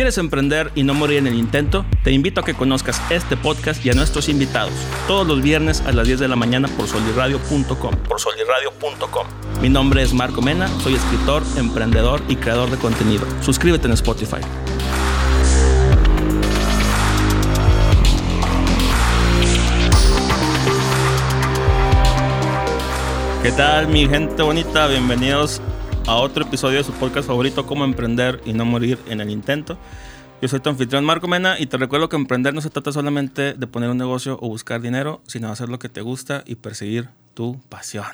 ¿Quieres emprender y no morir en el intento? Te invito a que conozcas este podcast y a nuestros invitados todos los viernes a las 10 de la mañana por solirradio.com. Por solirradio.com. Mi nombre es Marco Mena, soy escritor, emprendedor y creador de contenido. Suscríbete en Spotify. ¿Qué tal mi gente bonita? Bienvenidos a otro episodio de su podcast favorito, Cómo Emprender y No Morir en el Intento. Yo soy tu anfitrión Marco Mena y te recuerdo que emprender no se trata solamente de poner un negocio o buscar dinero, sino hacer lo que te gusta y perseguir tu pasión.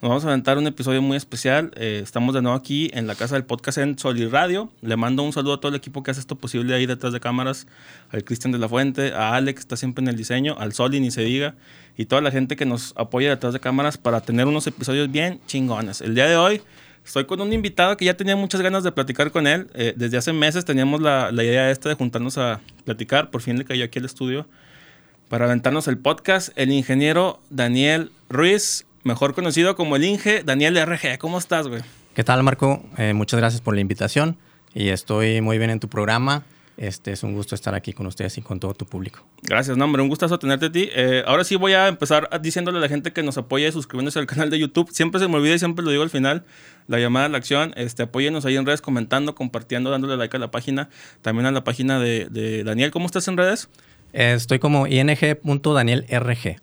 Nos vamos a aventar un episodio muy especial. Eh, estamos de nuevo aquí en la casa del podcast en Sol Radio. Le mando un saludo a todo el equipo que hace esto posible ahí detrás de cámaras, al Cristian de la Fuente, a Alex, que está siempre en el diseño, al Soli, ni se diga, y toda la gente que nos apoya detrás de cámaras para tener unos episodios bien chingones. El día de hoy Estoy con un invitado que ya tenía muchas ganas de platicar con él. Eh, desde hace meses teníamos la, la, idea esta de juntarnos a platicar. Por fin le cayó aquí al estudio para aventarnos el podcast. El ingeniero Daniel Ruiz, mejor conocido como el Inge Daniel RG. ¿Cómo estás, güey? ¿Qué tal, Marco? Eh, muchas gracias por la invitación y estoy muy bien en tu programa. Este es un gusto estar aquí con ustedes y con todo tu público. Gracias, no, hombre, un gustazo tenerte a ti. Eh, ahora sí voy a empezar diciéndole a la gente que nos apoye suscribiéndose al canal de YouTube. Siempre se me olvida y siempre lo digo al final, la llamada a la acción. Este, apóyenos ahí en redes, comentando, compartiendo, dándole like a la página. También a la página de, Daniel. ¿Cómo estás en redes? Eh, estoy como ing.danielrg.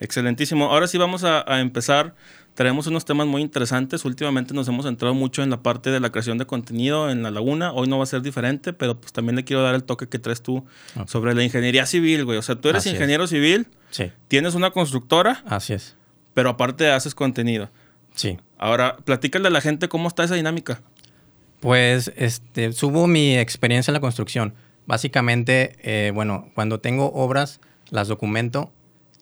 Excelentísimo. Ahora sí vamos a, a empezar Traemos unos temas muy interesantes. Últimamente nos hemos centrado mucho en la parte de la creación de contenido en la laguna. Hoy no va a ser diferente, pero pues también le quiero dar el toque que traes tú sobre la ingeniería civil, güey. O sea, tú eres ingeniero civil, sí. tienes una constructora. Así es. Pero aparte haces contenido. Sí. Ahora, platícale a la gente cómo está esa dinámica. Pues, este, subo mi experiencia en la construcción. Básicamente, eh, bueno, cuando tengo obras, las documento.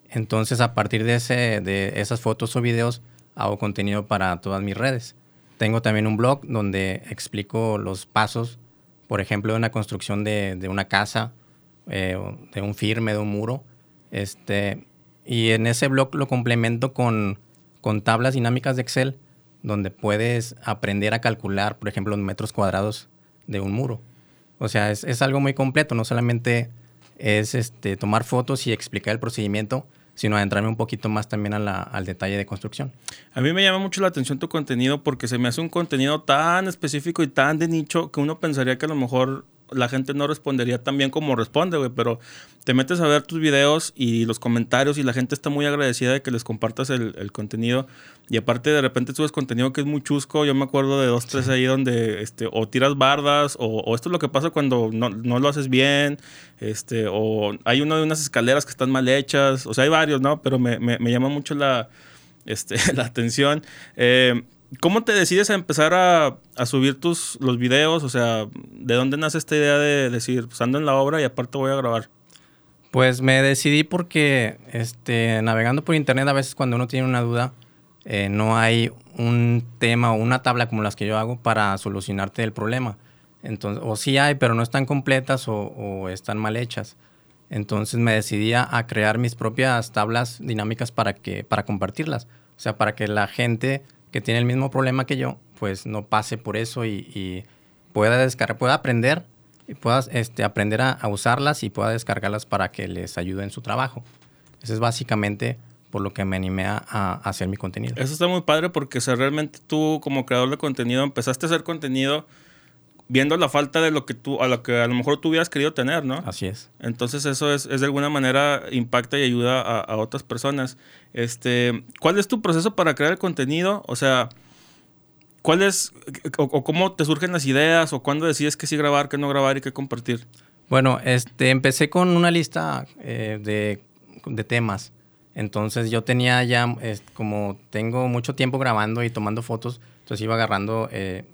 Entonces, a partir de, ese, de esas fotos o videos, hago contenido para todas mis redes. Tengo también un blog donde explico los pasos, por ejemplo, de una construcción de, una casa, eh, de un firme, de un muro. Este, y en ese blog lo complemento con, con tablas dinámicas de Excel, donde puedes aprender a calcular, por ejemplo, los metros cuadrados de un muro. O sea, es, es algo muy completo, no solamente es este, tomar fotos y explicar el procedimiento, sino adentrarme un poquito más también al detalle de construcción. A mí me llama mucho la atención tu contenido porque se me hace un contenido tan específico y tan de nicho que uno pensaría que a lo mejor la gente no respondería tan bien como responde, güey, pero te metes a ver tus videos y los comentarios y la gente está muy agradecida de que les compartas el, contenido. Y aparte de repente subes contenido que es muy chusco. Yo me acuerdo de dos, tres ahí donde este, o tiras bardas o, esto es lo que pasa cuando no, lo haces bien. Este, o hay uno de unas escaleras que están mal hechas. O sea, hay varios, ¿no? Pero me, llama mucho la, este, la atención. Eh, ¿Cómo te decides a empezar a, subir tus, los videos? O sea, ¿de dónde nace esta idea de decir, pues ando en la obra y aparte voy a grabar? Pues me decidí porque este, navegando por internet a veces cuando uno tiene una duda, eh, no hay un tema o una tabla como las que yo hago para solucionarte el problema. Entonces, o sí hay, pero no están completas o, están mal hechas. Entonces me decidí a crear mis propias tablas dinámicas para, que, para compartirlas. O sea, para que la gente que tiene el mismo problema que yo, pues no pase por eso y, pueda descargar, pueda aprender y pueda este, aprender a, usarlas y pueda descargarlas para que les ayude en su trabajo. Eso es básicamente por lo que me animé a, hacer mi contenido. Eso está muy padre porque realmente tú como creador de contenido empezaste a hacer contenido viendo la falta de lo que tú, a lo que a lo mejor tú hubieras querido tener, ¿no? Así es. Entonces eso es, es de alguna manera impacta y ayuda a, a, otras personas. Este, ¿cuál es tu proceso para crear el contenido? O sea, ¿cuál es, o, cómo te surgen las ideas, o cuándo decides qué sí grabar, qué no grabar y qué compartir? Bueno, este, empecé con una lista eh, de, de, temas. Entonces yo tenía ya, como tengo mucho tiempo grabando y tomando fotos, entonces iba agarrando eh,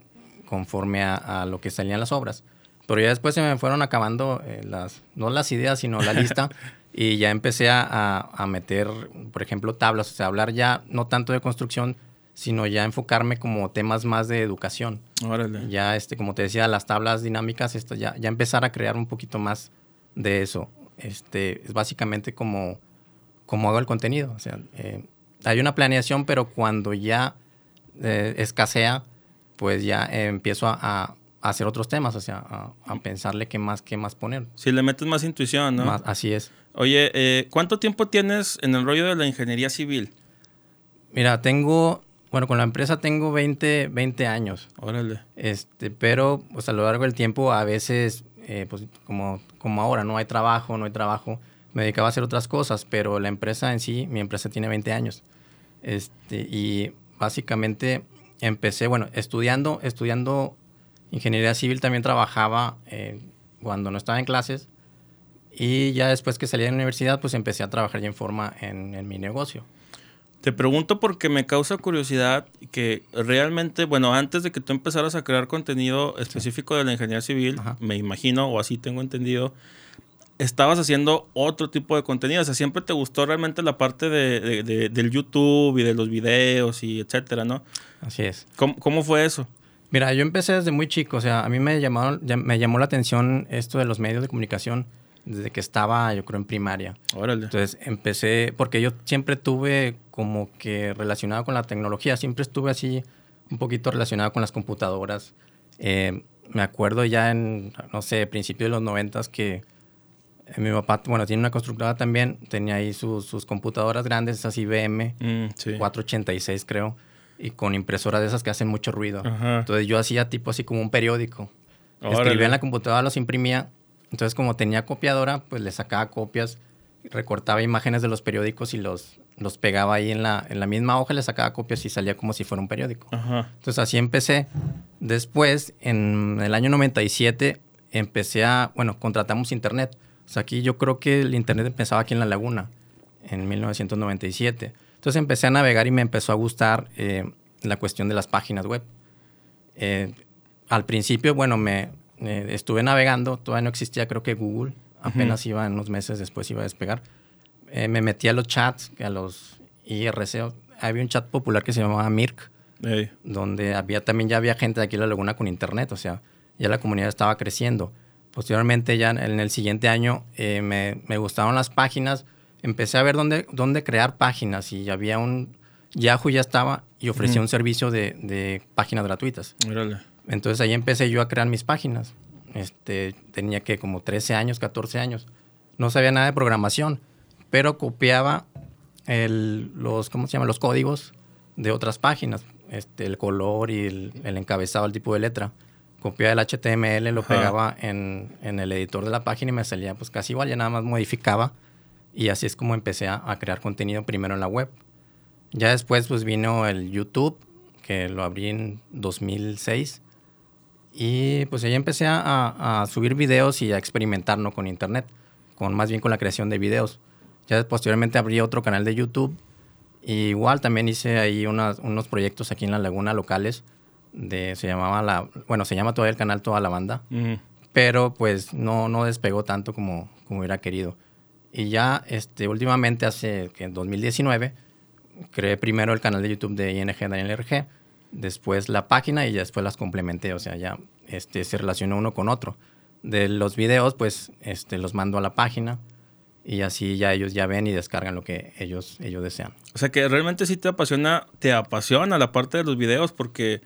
conforme a, lo que salían las obras. Pero ya después se me fueron acabando eh, las, no las ideas, sino la lista. y ya empecé a, a, meter, por ejemplo, tablas, o sea, hablar ya no tanto de construcción, sino ya enfocarme como temas más de educación. Órale. Ya, este, como te decía, las tablas dinámicas, esto, ya, ya empezar a crear un poquito más de eso. Este, es básicamente como, como hago el contenido. O sea, eh, hay una planeación, pero cuando ya eh, escasea, pues ya empiezo a, hacer otros temas, o sea, a, pensarle qué más, qué más poner. Si le metes más intuición, ¿no? así es. Oye, eh, ¿cuánto tiempo tienes en el rollo de la ingeniería civil? Mira, tengo, bueno, con la empresa tengo 20, 20 años. Órale. Este, pero pues a lo largo del tiempo a veces, eh, pues como, como ahora, no hay trabajo, no hay trabajo, me dedicaba a hacer otras cosas, pero la empresa en sí, mi empresa tiene 20 años. Este, y básicamente empecé, bueno, estudiando, estudiando ingeniería civil también trabajaba eh, cuando no estaba en clases. Y ya después que salí de la universidad pues empecé a trabajar ya en forma en, mi negocio. Te pregunto porque me causa curiosidad que realmente, bueno, antes de que tú empezaras a crear contenido específico de la ingeniería civil, me imagino, o así tengo entendido, estabas haciendo otro tipo de contenido. O sea, siempre te gustó realmente la parte de, del YouTube y de los videos y etcétera, ¿no? Así es. ¿Cómo, fue eso? Mira, yo empecé desde muy chico. O sea, a mí me, llamaron, me llamó la atención esto de los medios de comunicación desde que estaba, yo creo, en primaria. Órale. Entonces empecé, porque yo siempre tuve como que relacionado con la tecnología, siempre estuve así un poquito relacionado con las computadoras. Eh, me acuerdo ya en, no sé, principios de los noventas que mi papá, bueno, tiene una constructora también, tenía ahí sus, computadoras grandes, esas IBM, 486 mm, creo, y con impresoras de esas que hacen mucho ruido. Entonces yo hacía tipo así como un periódico. Escribía en la computadora, los imprimía. Entonces como tenía copiadora, pues le sacaba copias, recortaba imágenes de los periódicos y los, los pegaba ahí en la, en la misma hoja, le sacaba copias y salía como si fuera un periódico. Entonces así empecé. Después, en el año 97, empecé a, bueno, contratamos internet aquí yo creo que el internet empezaba aquí en La Laguna, en 1997. Entonces empecé a navegar y me empezó a gustar eh, la cuestión de las páginas web. Eh, al principio, bueno, me eh, estuve navegando, todavía no existía creo que Google, apenas iba en unos meses después iba a despegar. me metí a los chats, a los IRC. Había un chat popular que se llamaba Mirk, donde había también ya había gente de aquí en La Laguna con internet, o sea, ya la comunidad estaba creciendo. Posteriormente, ya en el siguiente año, eh, me, me, gustaron las páginas. Empecé a ver dónde, dónde crear páginas y había un... Yahoo ya estaba y ofrecía un servicio de, de, páginas gratuitas. Entonces ahí empecé yo a crear mis páginas. Este, tenía que como 13 años, 14 años. No sabía nada de programación, pero copiaba el, los, ¿cómo se llama? los códigos de otras páginas. Este, el color y el, el encabezado, el tipo de letra copiaba el HTML, lo pegaba en, el editor de la página y me salía pues casi igual, ya nada más modificaba y así es como empecé a, crear contenido primero en la web. Ya después pues vino el YouTube, que lo abrí en 2006 y pues ahí empecé a, subir videos y a experimentar ¿no? con internet, con más bien con la creación de videos. Ya posteriormente abrí otro canal de YouTube y igual también hice ahí unos proyectos aquí en la laguna locales de, se llamaba la, bueno, se llama todavía el canal Toda la Banda, pero pues no, no despegó tanto como, como hubiera querido. Y ya este, últimamente, hace que en 2019, creé primero el canal de YouTube de ING Daniel RG, después la página y después las complementé, o sea, ya este, se relacionó uno con otro. De los videos, pues este, los mando a la página y así ya ellos ya ven y descargan lo que ellos, ellos desean. O sea que realmente sí te apasiona, te apasiona la parte de los videos porque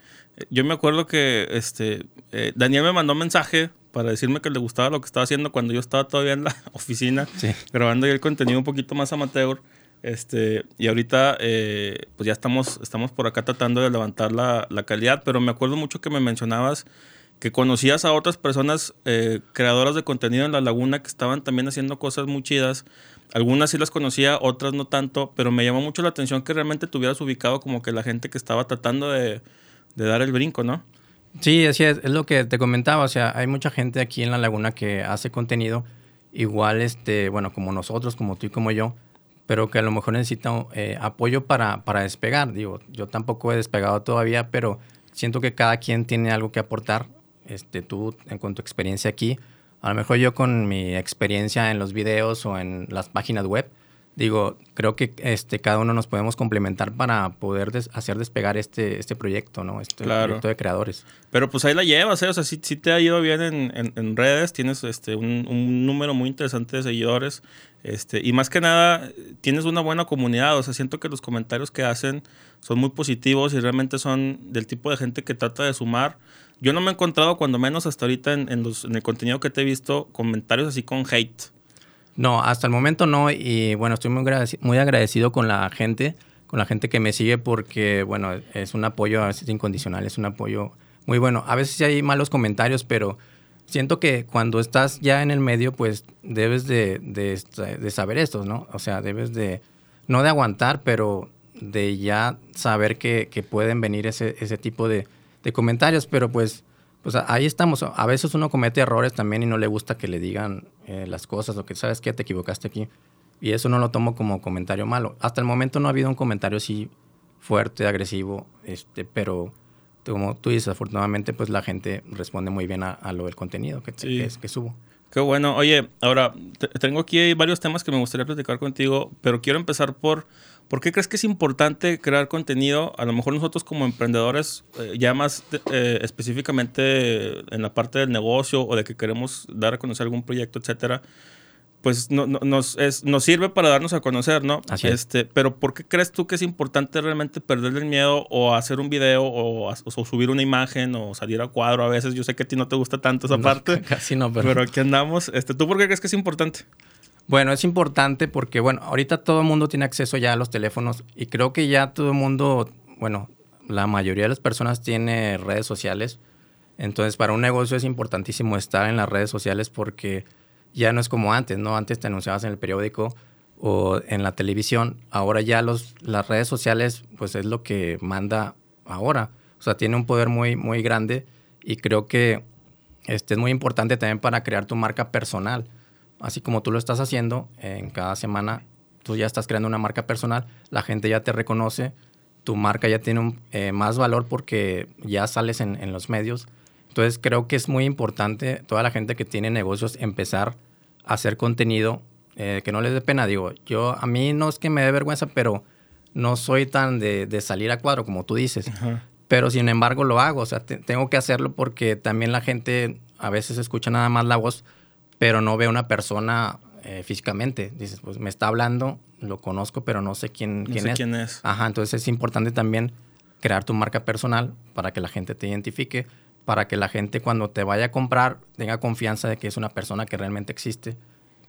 yo me acuerdo que este, eh, Daniel me mandó un mensaje para decirme que le gustaba lo que estaba haciendo cuando yo estaba todavía en la oficina grabando el contenido un poquito más amateur. Este, y ahorita eh, pues ya estamos, estamos por acá tratando de levantar la, la, calidad, pero me acuerdo mucho que me mencionabas que conocías a otras personas eh, creadoras de contenido en la laguna que estaban también haciendo cosas muy chidas. Algunas sí las conocía, otras no tanto, pero me llamó mucho la atención que realmente tuvieras ubicado como que la gente que estaba tratando de, de dar el brinco, ¿no? Sí, así es, es lo que te comentaba, o sea, hay mucha gente aquí en la laguna que hace contenido igual, este, bueno, como nosotros, como tú y como yo, pero que a lo mejor necesita eh, apoyo para, para despegar. Digo, yo tampoco he despegado todavía, pero siento que cada quien tiene algo que aportar. Este, tú, en cuanto a experiencia aquí, a lo mejor yo con mi experiencia en los videos o en las páginas web, digo, creo que este, cada uno nos podemos complementar para poder hacer despegar este, este proyecto, ¿no? Este proyecto de creadores. Pero pues ahí la llevas, ¿eh? O sea, sí, te ha ido bien en, en, redes, tienes este, un, un, número muy interesante de seguidores. Este, y más que nada, tienes una buena comunidad. O sea, siento que los comentarios que hacen son muy positivos y realmente son del tipo de gente que trata de sumar. Yo no me he encontrado, cuando menos hasta ahorita, en, en, los, en el contenido que te he visto, comentarios así con hate. No, hasta el momento no. Y bueno, estoy muy agradecido, muy agradecido con la gente, con la gente que me sigue porque, bueno, es un apoyo a veces incondicional, es un apoyo muy bueno. A veces hay malos comentarios, pero siento que cuando estás ya en el medio, pues debes de, de, saber esto, ¿no? O sea, debes de, no de aguantar, pero de ya saber que, pueden venir ese, ese tipo de comentarios, pero pues pues ahí estamos. A veces uno comete errores también y no le gusta que le digan eh, las cosas o que sabes que te equivocaste aquí. Y eso no lo tomo como comentario malo. Hasta el momento no ha habido un comentario así fuerte, agresivo, este, pero como tú dices, afortunadamente pues la gente responde muy bien a, lo del contenido que, que, que subo. Qué bueno. Oye, ahora tengo aquí varios temas que me gustaría platicar contigo, pero quiero empezar por ¿Por qué crees que es importante crear contenido? A lo mejor nosotros como emprendedores, eh, ya más eh, específicamente en la parte del negocio o de que queremos dar a conocer algún proyecto, etcétera, pues no, nos, nos sirve para darnos a conocer, ¿no? Así este, Pero ¿por qué crees tú que es importante realmente perderle el miedo o hacer un video o, subir una imagen o salir a cuadro a veces? Yo sé que a ti no te gusta tanto esa parte. Casi no, pero... Pero aquí andamos. Este, ¿Tú por qué crees que es importante? Bueno, es importante porque, bueno, ahorita todo el mundo tiene acceso ya a los teléfonos y creo que ya todo el mundo, bueno, la mayoría de las personas tiene redes sociales. Entonces, para un negocio es importantísimo estar en las redes sociales porque ya no es como antes, ¿no? Antes te anunciabas en el periódico o en la televisión. Ahora ya los, las redes sociales, pues es lo que manda ahora. O sea, tiene un poder muy, muy grande y creo que este es muy importante también para crear tu marca personal así como tú lo estás haciendo, en cada semana tú ya estás creando una marca personal, la gente ya te reconoce, tu marca ya tiene un, eh, más valor porque ya sales en, los medios. Entonces creo que es muy importante toda la gente que tiene negocios empezar a hacer contenido eh, que no les dé pena. Digo, yo a mí no es que me dé vergüenza, pero no soy tan de, salir a cuadro como tú dices. Pero sin embargo lo hago, o sea, tengo que hacerlo porque también la gente a veces escucha nada más la voz, pero no ve una persona eh, físicamente. Dices, pues me está hablando, lo conozco, pero no sé quién, quién, es. quién es. Ajá, entonces es importante también crear tu marca personal para que la gente te identifique, para que la gente cuando te vaya a comprar tenga confianza de que es una persona que realmente existe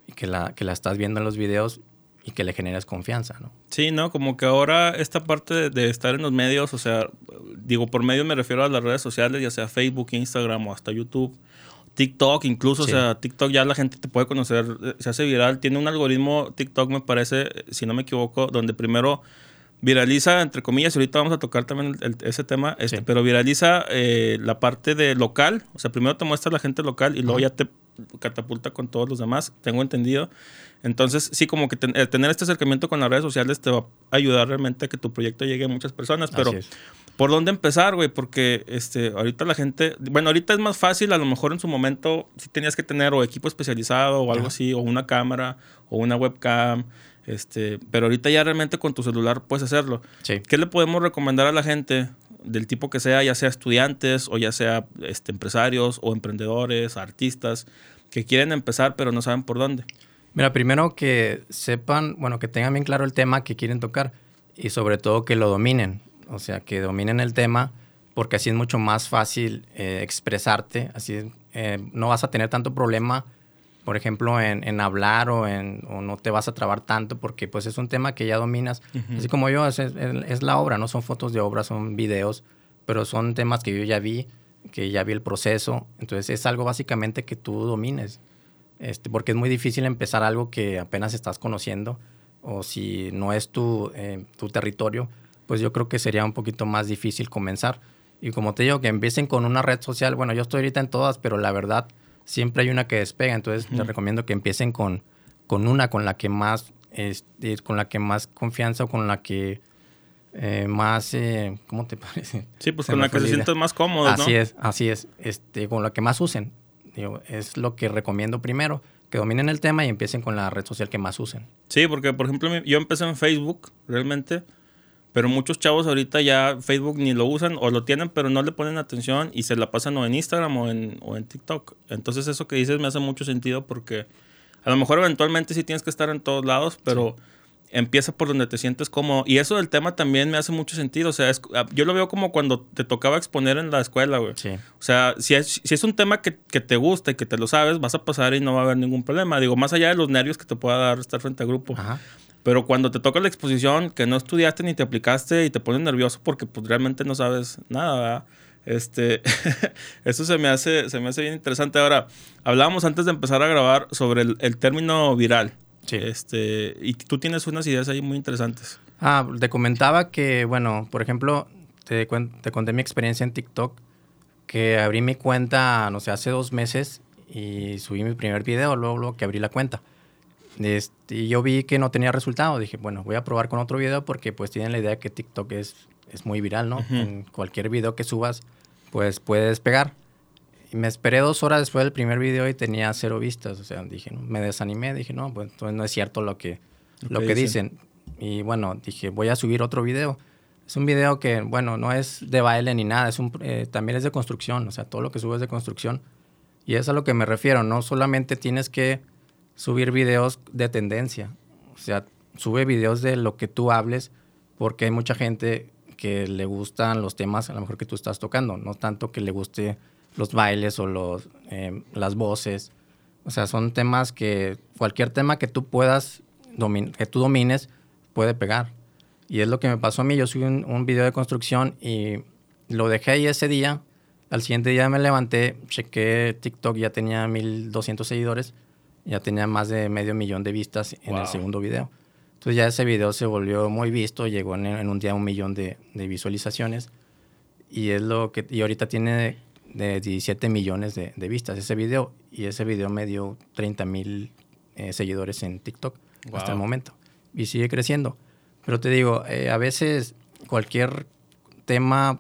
y que la, que la estás viendo en los videos y que le generes confianza, ¿no? Sí, ¿no? Como que ahora esta parte de, de, estar en los medios, o sea, digo, por medio me refiero a las redes sociales, ya sea Facebook, Instagram o hasta YouTube, TikTok, incluso, o sea, TikTok ya la gente te puede conocer, eh, se hace viral. Tiene un algoritmo, TikTok me parece, si no me equivoco, donde primero viraliza, entre comillas, y ahorita vamos a tocar también ese tema, este, pero viraliza eh, la parte de local, o sea, primero te muestra la gente local y luego ya te catapulta con todos los demás, tengo entendido. Entonces, sí, como que tener este acercamiento con las redes sociales te va a ayudar realmente a que tu proyecto llegue a muchas personas, pero ¿por dónde empezar, güey? Porque este, ahorita la gente, bueno, ahorita es más fácil, a lo mejor en su momento sí tenías que tener o equipo especializado o algo así, o una cámara o una webcam, este, pero ahorita ya realmente con tu celular puedes hacerlo. ¿Qué le podemos recomendar a la gente del tipo que sea, ya sea estudiantes o ya sea este, empresarios o emprendedores, artistas, que quieren empezar pero no saben por dónde? Mira, primero que sepan, bueno, que tengan bien claro el tema que quieren tocar y sobre todo que lo dominen, o sea, que dominen el tema porque así es mucho más fácil eh, expresarte, así eh, no vas a tener tanto problema, por ejemplo, en, hablar o, en, o no te vas a trabar tanto porque pues es un tema que ya dominas, así como yo, es, es, la obra, no son fotos de obra, son videos, pero son temas que yo ya vi, que ya vi el proceso, entonces es algo básicamente que tú domines. Este, porque es muy difícil empezar algo que apenas estás conociendo o si no es tu, eh, tu territorio, pues yo creo que sería un poquito más difícil comenzar. Y como te digo, que empiecen con una red social, bueno, yo estoy ahorita en todas, pero la verdad siempre hay una que despega, entonces les recomiendo que empiecen con, con una con la que más, este, con la que más confianza o con la que eh, más, eh, ¿cómo te parece? Sí, pues con la que se sienten más cómodos, Así es, así es, este, con la que más usen es lo que recomiendo primero, que dominen el tema y empiecen con la red social que más usen. Sí, porque por ejemplo yo empecé en Facebook realmente, pero muchos chavos ahorita ya Facebook ni lo usan o lo tienen pero no le ponen atención y se la pasan o en Instagram o en, o en TikTok. Entonces eso que dices me hace mucho sentido porque a lo mejor eventualmente sí tienes que estar en todos lados, pero empieza por donde te sientes cómodo. Y eso del tema también me hace mucho sentido. O sea, ah, yo lo veo como cuando te tocaba exponer en la escuela, güey. Sí. O sea, si es, si es un tema que, que, te gusta y que te lo sabes, vas a pasar y no va a haber ningún problema. Digo, más allá de los nervios que te pueda dar estar frente a grupo. Ajá. Pero cuando te toca la exposición, que no estudiaste ni te aplicaste y te pones nervioso porque pues, realmente no sabes nada, ¿verdad? Este, eso se me, hace, se me hace bien interesante. Ahora, hablábamos antes de empezar a grabar sobre el, el término viral. Sí. Este, y tú tienes unas ideas ahí muy interesantes. Ah, te comentaba que, bueno, por ejemplo, te, te conté mi experiencia en TikTok, que abrí mi cuenta, no sé, hace dos meses y subí mi primer video, luego, luego que abrí la cuenta. Este, y yo vi que no tenía resultado. Dije, bueno, voy a probar con otro video porque pues tienen la idea de que TikTok es, es muy viral, ¿no? Ujú. En cualquier video que subas, pues puedes pegar. Y me esperé dos horas después del primer video y tenía cero vistas. O sea, dije, no, me desanimé. Dije, no, pues entonces no es cierto lo que, Lo lo que dicen. dicen. Y bueno, dije, voy a subir otro video. Es un video que, bueno, no es de baile ni nada, es un, eh, también es de construcción, o sea, todo lo que subo es de construcción. Y es a lo que me refiero, no solamente tienes que subir videos de tendencia, o sea, sube videos de lo que tú hables, porque hay mucha gente que le gustan los temas a lo mejor que tú estás tocando, no tanto que le guste los bailes o los, eh, las voces. O sea, son temas que cualquier tema que tú puedas, que tú domines, puede pegar. Y es lo que me pasó a mí. Yo subí un, un video de construcción y lo dejé ahí ese día. Al siguiente día me levanté, chequé TikTok, ya tenía 1200 seguidores, ya tenía más de medio millón de vistas en Wow. el segundo video. Entonces ya ese video se volvió muy visto, llegó en, en un día a un millón de, de visualizaciones y es lo que y ahorita tiene de 17 millones de, de vistas ese video y ese video me dio 30 mil eh, seguidores en TikTok hasta el Wow. momento y sigue creciendo. Pero te digo, eh, a veces cualquier tema,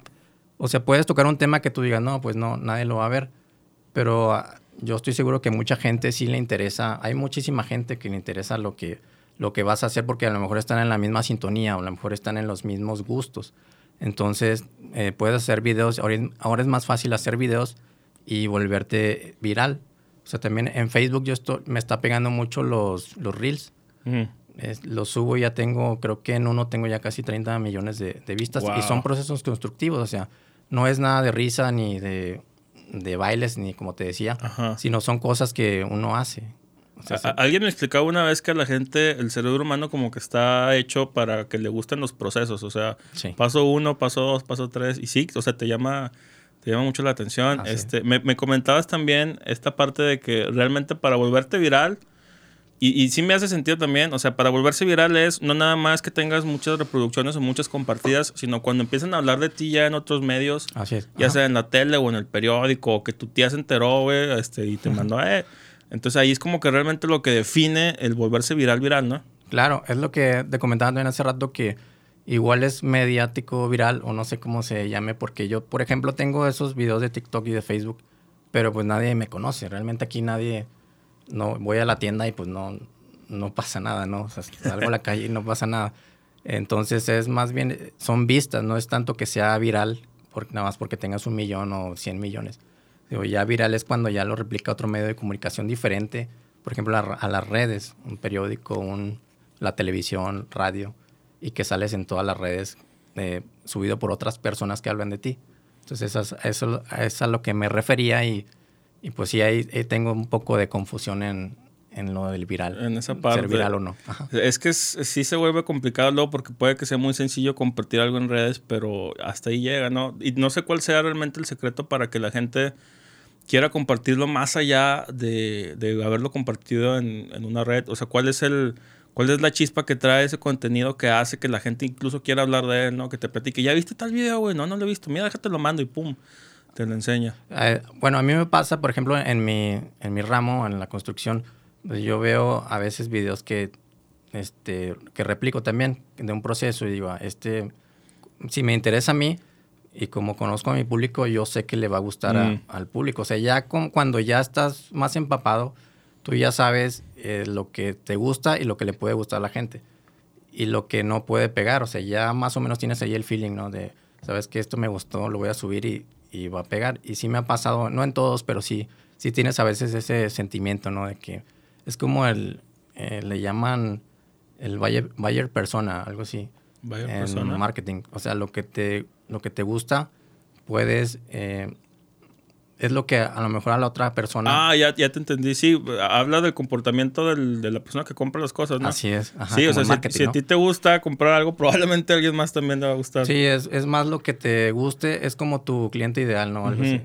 o sea, puedes tocar un tema que tú digas, no, pues no, nadie lo va a ver, pero ah, yo estoy seguro que mucha gente sí le interesa, hay muchísima gente que le interesa lo que, lo que vas a hacer porque a lo mejor están en la misma sintonía o a lo mejor están en los mismos gustos. Entonces, eh, puedes hacer videos, ahora, es- ahora es más fácil hacer videos y volverte viral. O sea, también en Facebook yo estoy, me está pegando mucho los, los reels. Es- los subo y ya tengo, creo que en uno tengo ya casi 30 millones de, de vistas Wow. y son procesos constructivos, o sea, no es nada de risa ni de, de bailes ni como te decía, Ajá. sino son cosas que uno hace. O sea, alguien me explicaba una vez que a la gente, el cerebro humano como que está hecho para que le gusten los procesos. O sea, sí. paso uno, paso dos, paso tres. Y sí, o sea, te llama, te llama mucho la atención. Ah, sí. este, me, me comentabas también esta parte de que realmente para volverte viral, y, y sí me hace sentido también, o sea, para volverse viral es no nada más que tengas muchas reproducciones o muchas compartidas, sino cuando empiezan a hablar de ti ya en otros medios, Así es. ya Ajá. sea en la tele o en el periódico, o que tu tía se enteró, güey, este, y te mandó, eh. Entonces ahí es como que realmente lo que define el volverse viral, viral, ¿no? Claro, es lo que te comentaba también hace rato que igual es mediático viral o no sé cómo se llame, porque yo, por ejemplo, tengo esos videos de TikTok y de Facebook, pero pues nadie me conoce. Realmente aquí nadie, no voy a la tienda y pues no, no pasa nada, ¿no? Salgo a la calle y no pasa nada. Entonces es más bien, son vistas, no es tanto que sea viral, por, nada más porque tengas un millón o cien millones. Digo, ya viral es cuando ya lo replica otro medio de comunicación diferente, por ejemplo, a, a las redes, un periódico, un, la televisión, radio, y que sales en todas las redes eh, subido por otras personas que hablan de ti. Entonces, eso, es- eso es a lo que me refería y, y pues sí, ahí, ahí tengo un poco de confusión en, en lo del viral. En esa parte. Ser viral o no. Ajá. Es que es- sí se vuelve complicado luego porque puede que sea muy sencillo compartir algo en redes, pero hasta ahí llega, ¿no? Y no sé cuál sea realmente el secreto para que la gente quiera compartirlo más allá de, de haberlo compartido en, en una red. O sea, ¿cuál es el... ¿Cuál es la chispa que trae ese contenido que hace que la gente incluso quiera hablar de él, ¿no? Que te platique, ¿ya viste tal video, güey? No, no lo he visto. Mira, déjate lo mando y pum, te lo enseña. Eh, bueno, a mí me pasa, por ejemplo, en mi, en mi ramo, en la construcción, pues yo veo a veces videos que, este, que replico también de un proceso y digo, ah, este, si me interesa a mí y como conozco a mi público, yo sé que le va a gustar a- Mm. al público. O sea, ya con- cuando ya estás más empapado, tú ya sabes eh, lo que te gusta y lo que le puede gustar a la gente y lo que no puede pegar. O sea, ya más o menos tienes ahí el feeling, ¿no? De, sabes que esto me gustó, lo voy a subir y, y va a pegar. Y sí me ha pasado, no en todos, pero sí, sí tienes a veces ese sentimiento, ¿no? De que es como el, eh, le llaman el buyer, buyer persona, algo así. Buyer en persona. marketing. O sea, lo que te, lo que te gusta, puedes... eh, es lo que a lo mejor a la otra persona... Ah, ya, ya te entendí. Sí, habla del comportamiento del- de la persona que compra las cosas, ¿no? Así es. Ajá, sí, o sea, si- a ti te gusta comprar algo, probablemente a alguien más también le va a gustar. Sí, es, es más lo que te guste, es como tu cliente ideal, ¿no? Algo así.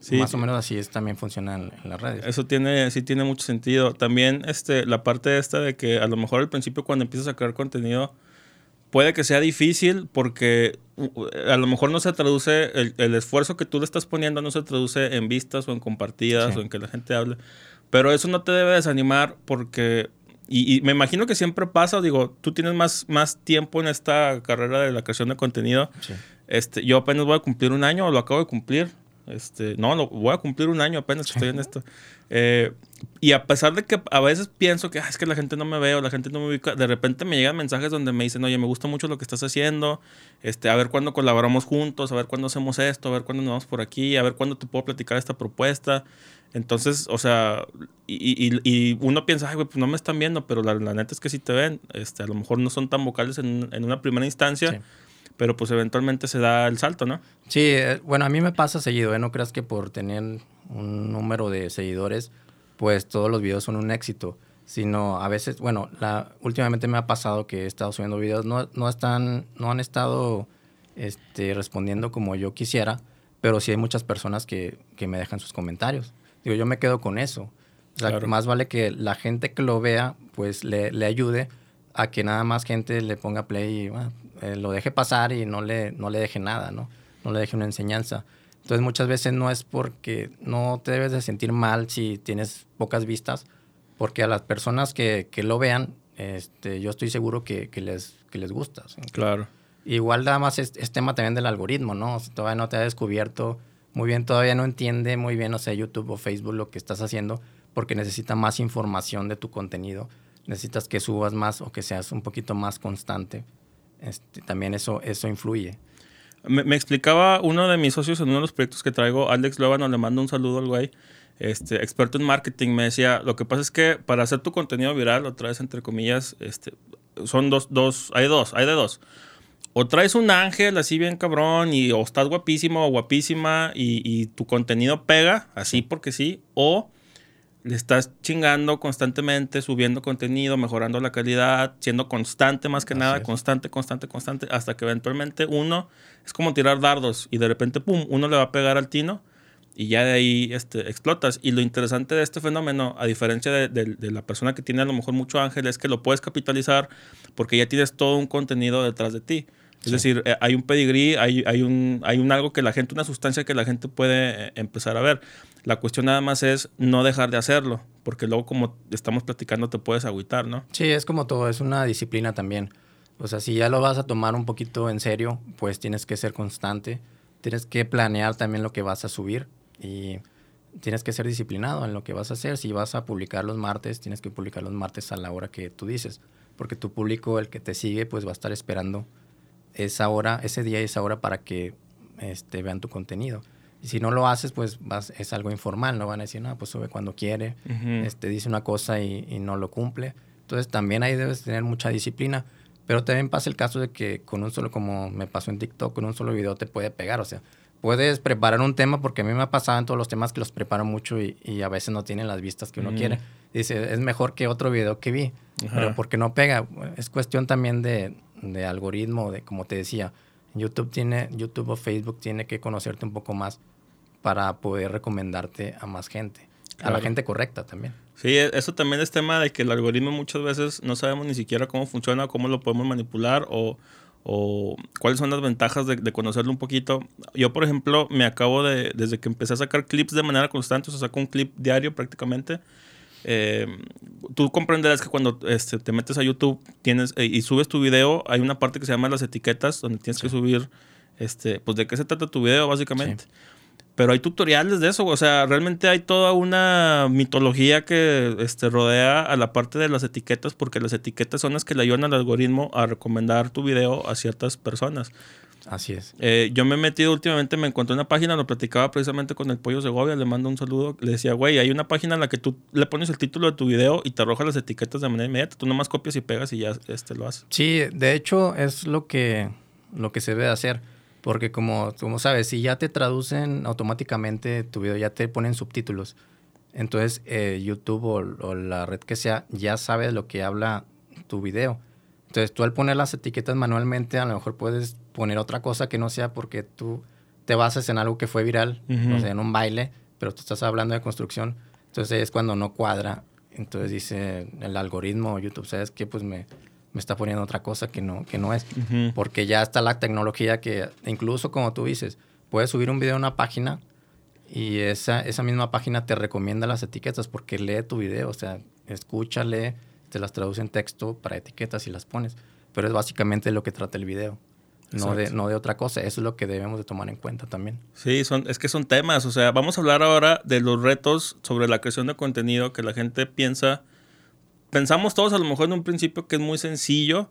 Sí. Más o menos así es, también funciona en, en las redes. Eso tiene, sí tiene mucho sentido. También este, la parte esta de que a lo mejor al principio cuando empiezas a crear contenido puede que sea difícil porque a lo mejor no se traduce, el, el esfuerzo que tú le estás poniendo no se traduce en vistas o en compartidas Sí. o en que la gente hable. Pero eso no te debe desanimar porque, y, y me imagino que siempre pasa, digo, tú tienes más, más tiempo en esta carrera de la creación de contenido. Sí. Este, yo apenas voy a cumplir un año, o lo acabo de cumplir. Este, no, lo, voy a cumplir un año apenas que estoy en esto. Eh, y a pesar de que a veces pienso que "Ah, es que la gente no me ve o la gente no me ubica, de repente me llegan mensajes donde me dicen, oye, me gusta mucho lo que estás haciendo, este, a ver cuándo colaboramos juntos, a ver cuándo hacemos esto, a ver cuándo nos vamos por aquí, a ver cuándo te puedo platicar esta propuesta. Entonces, o sea, y, y- y uno piensa, ay, güey, pues no me están viendo, pero la, la neta es que sí te ven. Este, a lo mejor no son tan vocales en, en una primera instancia, Sí. Pero pues eventualmente se da el salto, ¿no? Sí, eh, bueno, a mí me pasa seguido, ¿eh? No creas que por tener un número de seguidores, pues todos los videos son un éxito. Sino a veces, bueno, la, últimamente me ha pasado que he estado subiendo videos, no, no, están, no han estado este, respondiendo como yo quisiera, pero sí hay muchas personas que, que me dejan sus comentarios. Digo, yo me quedo con eso. O sea, Claro. más vale que la gente que lo vea, pues le, le ayude a que nada más gente le ponga play y bueno, eh, lo deje pasar y no le, no le deje nada, ¿no? No le deje una enseñanza. Entonces muchas veces no es porque no te debes de sentir mal si tienes pocas vistas, porque a las personas que, que lo vean, este, yo estoy seguro que, que les, que les gusta. ¿sí? Claro. Igual nada más es, es tema también del algoritmo, ¿no? O sea, todavía no te ha descubierto muy bien, todavía no entiende muy bien, o sea, YouTube o Facebook lo que estás haciendo, porque necesita más información de tu contenido. Necesitas que subas más o que seas un poquito más constante. Este, también eso, eso influye. Me, me explicaba uno de mis socios en uno de los proyectos que traigo, Alex Lóbano, le mando un saludo al güey, este, experto en marketing, me decía, lo que pasa es que para hacer tu contenido viral, otra vez entre comillas, este, son dos, dos, hay dos, hay de dos. O traes un ángel así bien cabrón y o estás guapísimo o guapísima y, y tu contenido pega, así porque sí, o le estás chingando constantemente, subiendo contenido, mejorando la calidad, siendo constante más que Así nada, es. constante, constante, constante, hasta que eventualmente uno es como tirar dardos y de repente, pum, uno le va a pegar al tino y ya de ahí este, explotas. Y lo interesante de este fenómeno, a diferencia de, de- de la persona que tiene a lo mejor mucho ángel, es que lo puedes capitalizar porque ya tienes todo un contenido detrás de ti. Es Sí. decir, eh, hay un pedigrí, hay, hay, un, hay un algo que la gente, una sustancia que la gente puede eh, empezar a ver. La cuestión nada más es no dejar de hacerlo, porque luego como estamos platicando te puedes agüitar, ¿no? Sí, es como todo, es una disciplina también. O sea, si ya lo vas a tomar un poquito en serio, pues tienes que ser constante, tienes que planear también lo que vas a subir y tienes que ser disciplinado en lo que vas a hacer. Si vas a publicar los martes, tienes que publicar los martes a la hora que tú dices, porque tu público, el que te sigue, pues va a estar esperando esa hora, ese día y esa hora para que este, vean tu contenido. Y si no lo haces, pues vas, es algo informal, no van a decir, no, pues sube cuando quiere, Ujú. este, dice una cosa y, y no lo cumple. Entonces también ahí debes tener mucha disciplina. Pero también pasa el caso de que con un solo, como me pasó en TikTok, con un solo video te puede pegar. O sea, puedes preparar un tema, porque a mí me ha pasado en todos los temas que los preparo mucho y, y a veces no tienen las vistas que uno quiere. Dice, es mejor que otro video que vi, Ajá. pero porque no pega. Es cuestión también de, de algoritmo, de como te decía. YouTube tiene, YouTube o Facebook tiene que conocerte un poco más para poder recomendarte a más gente. A la Claro. gente correcta también. Sí, e- eso también es tema de que el algoritmo muchas veces no sabemos ni siquiera cómo funciona, cómo lo podemos manipular o, o cuáles son las ventajas de, de conocerlo un poquito. Yo, por ejemplo, me acabo de, desde que empecé a sacar clips de manera constante, o sea, saco un clip diario prácticamente. Eh, tú comprenderás que cuando este, te metes a YouTube tienes eh, y subes tu video, hay una parte que se llama las etiquetas, donde tienes que subir, este, pues de qué se trata tu video, básicamente. Pero hay tutoriales de eso, o sea, realmente hay toda una mitología que este, rodea a la parte de las etiquetas, porque las etiquetas son las que le ayudan al algoritmo a recomendar tu video a ciertas personas. Así es. Eh, yo me he metido últimamente, me encontré una página, lo platicaba precisamente con el Pollo Segovia, le mando un saludo, le decía, güey, hay una página en la que tú le pones el título de tu video y te arroja las etiquetas de manera inmediata, tú nomás copias y pegas y ya este, lo haces. Sí, de hecho es lo que, lo que se debe hacer. Porque como, como sabes, si ya te traducen automáticamente tu video, ya te ponen subtítulos. Entonces eh, YouTube o, la red que sea ya sabe lo que habla tu video. Entonces tú al poner las etiquetas manualmente a lo mejor puedes poner otra cosa que no sea porque tú te basas en algo que fue viral, o sea, en un baile, pero tú estás hablando de construcción. Entonces es cuando no cuadra. Entonces dice el algoritmo YouTube, ¿sabes qué? Pues me, me está poniendo otra cosa que no, que no es. Porque ya está la tecnología que, incluso como tú dices, puedes subir un video a una página y esa, esa misma página te recomienda las etiquetas porque lee tu video, o sea, escúchale, te las traduce en texto para etiquetas y las pones. Pero es básicamente lo que trata el video. No de, no de, otra cosa. Eso es lo que debemos de tomar en cuenta también. Sí, son, es que son temas. O sea, vamos a hablar ahora de los retos sobre la creación de contenido que la gente piensa pensamos todos a lo mejor en un principio que es muy sencillo.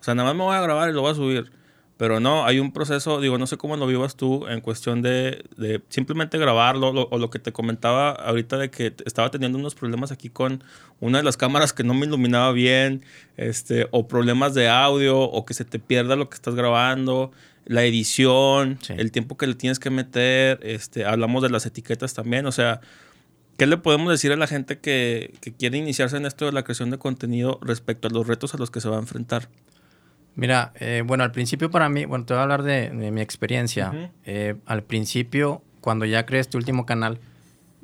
O sea, nada más me voy a grabar y lo voy a subir. Pero no, hay un proceso, digo, no sé cómo lo vivas tú en cuestión de, de simplemente grabarlo o lo que te comentaba ahorita de que estaba teniendo unos problemas aquí con una de las cámaras que no me iluminaba bien, este, o problemas de audio, o que se te pierda lo que estás grabando, la edición, el tiempo que le tienes que meter, este, hablamos de las etiquetas también, o sea, ¿Qué le podemos decir a la gente que, quiere iniciarse en esto de la creación de contenido respecto a los retos a los que se va a enfrentar? Mira, eh, bueno, al principio para mí, bueno, te voy a hablar de, mi experiencia. Eh, al principio, cuando ya creé este último canal,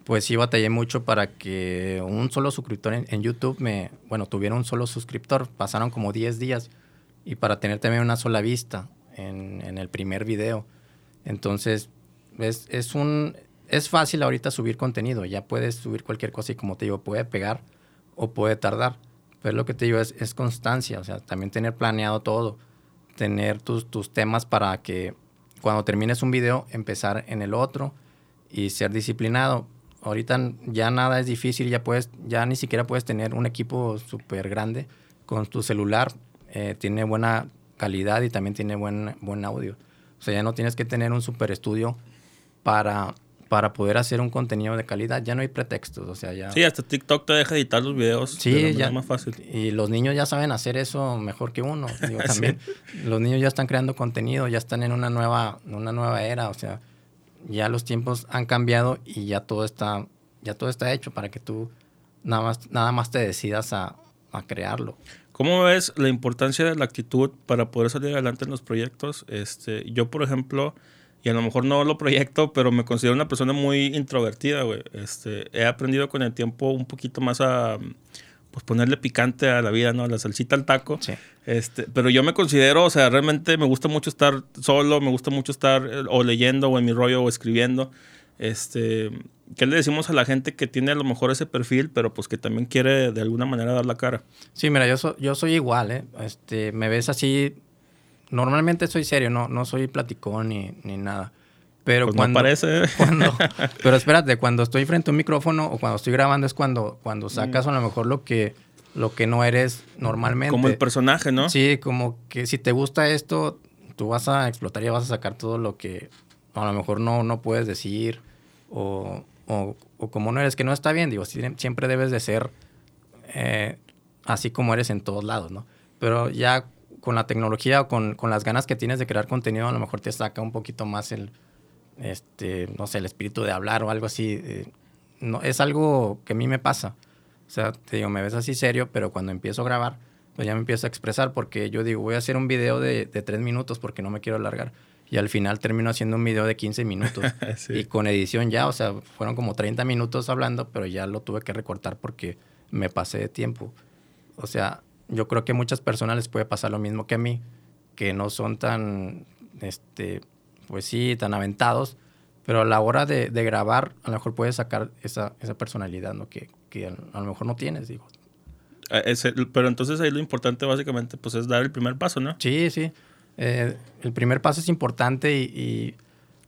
pues sí batallé mucho para que un solo suscriptor en, YouTube me, bueno, tuviera un solo suscriptor. Pasaron como 10 días y para tener también una sola vista en, en el primer video. Entonces, es, es un, es fácil ahorita subir contenido, ya puedes subir cualquier cosa y como te digo, puede pegar o puede tardar. Pero lo que te digo es, es constancia, o sea, también tener planeado todo, tener tus, tus temas para que cuando termines un video, empezar en el otro y ser disciplinado. Ahorita ya nada es difícil, ya puedes, ya ni siquiera puedes tener un equipo súper grande con tu celular, eh, tiene buena calidad y también tiene buen, buen audio. O sea, ya no tienes que tener un super estudio para para poder hacer un contenido de calidad. Ya no hay pretextos, o sea, ya... Sí, hasta TikTok te deja editar los videos sí, ya, más fácil. Y los niños ya saben hacer eso mejor que uno. Digo, también los niños ya están creando contenido, ya están en una nueva, una nueva era, o sea, ya los tiempos han cambiado y ya todo está, ya todo está hecho para que tú nada más, nada más te decidas a, a crearlo. ¿Cómo ves la importancia de la actitud para poder salir adelante en los proyectos? Este, yo, por ejemplo y a lo mejor no lo proyecto, pero me considero una persona muy introvertida, güey. Este, he aprendido con el tiempo un poquito más a pues ponerle picante a la vida, ¿no? La salsita al taco. Sí. Este, pero yo me considero, o sea, realmente me gusta mucho estar solo, me gusta mucho estar eh, o leyendo o en mi rollo o escribiendo. Este, ¿qué le decimos a la gente que tiene a lo mejor ese perfil, pero pues que también quiere de alguna manera dar la cara? Sí, mira, yo, yo soy igual, ¿eh? Este, me ves así normalmente soy serio, no, no soy platicón ni, ni nada. Pero pues cuando, parece. pero espérate, cuando estoy frente a un micrófono o cuando estoy grabando es cuando, cuando sacas mm. a lo mejor lo que, lo que no eres normalmente. Como el personaje, ¿no? Sí, como que si te gusta esto, tú vas a explotar y vas a sacar todo lo que a lo mejor no, no puedes decir o, o, como no eres, que no está bien. Digo, siempre debes de ser eh, así como eres en todos lados, ¿no? Pero ya con la tecnología o con, con, las ganas que tienes de crear contenido, a lo mejor te saca un poquito más el, este, no sé, el espíritu de hablar o algo así. Eh, no, es algo que a mí me pasa. O sea, te digo, me ves así serio, pero cuando empiezo a grabar, pues ya me empiezo a expresar porque yo digo, voy a hacer un video de, de tres minutos porque no me quiero alargar. Y al final termino haciendo un video de 15 minutos. Y con edición ya, o sea, fueron como 30 minutos hablando, pero ya lo tuve que recortar porque me pasé de tiempo. O sea, yo creo que a muchas personas les puede pasar lo mismo que a mí, que no son tan, este, pues sí, tan aventados, pero a la hora de, grabar, a lo mejor puedes sacar esa, esa personalidad, ¿no? Que, que, a lo mejor no tienes, digo. Ah, pero entonces ahí lo importante básicamente pues es dar el primer paso, ¿no? Sí, sí. Eh, el primer paso es importante y,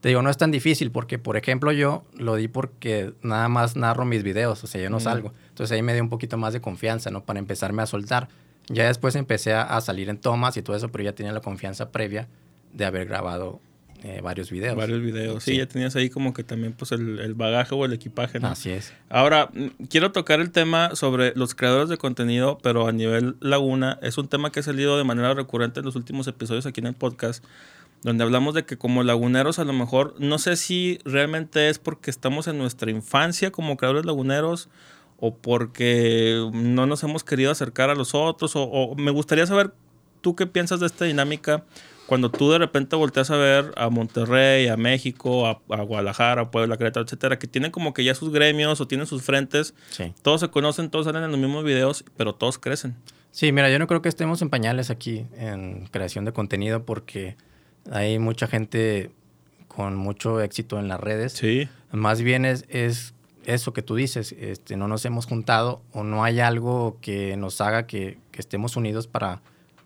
te digo, no es tan difícil porque, por ejemplo, yo lo di porque nada más narro mis videos, o sea, yo no salgo. Entonces ahí me dio un poquito más de confianza, ¿no? Para empezarme a soltar. Ya después empecé a, salir en tomas y todo eso, pero ya tenía la confianza previa de haber grabado eh, varios videos. Varios videos, sí, ya tenías ahí como que también pues el, bagaje o el equipaje, ¿no? Así es. Ahora, mm, quiero tocar el tema sobre los creadores de contenido, pero a nivel Laguna, es un tema que ha salido de manera recurrente en los últimos episodios aquí en el podcast donde hablamos de que como laguneros a lo mejor, no sé si realmente es porque estamos en nuestra infancia como creadores laguneros o porque no nos hemos querido acercar a los otros, o, me gustaría saber tú qué piensas de esta dinámica cuando tú de repente volteas a ver a Monterrey, a México, a, Guadalajara, a Puebla, Querétaro, etcétera, que tienen como que ya sus gremios o tienen sus frentes, todos se conocen, todos salen en los mismos videos, pero todos crecen. Sí, mira, yo no creo que estemos en pañales aquí en creación de contenido porque hay mucha gente con mucho éxito en las redes. Sí. Más bien es, es eso que tú dices, este, no nos hemos juntado o no hay algo que nos haga que, estemos unidos para,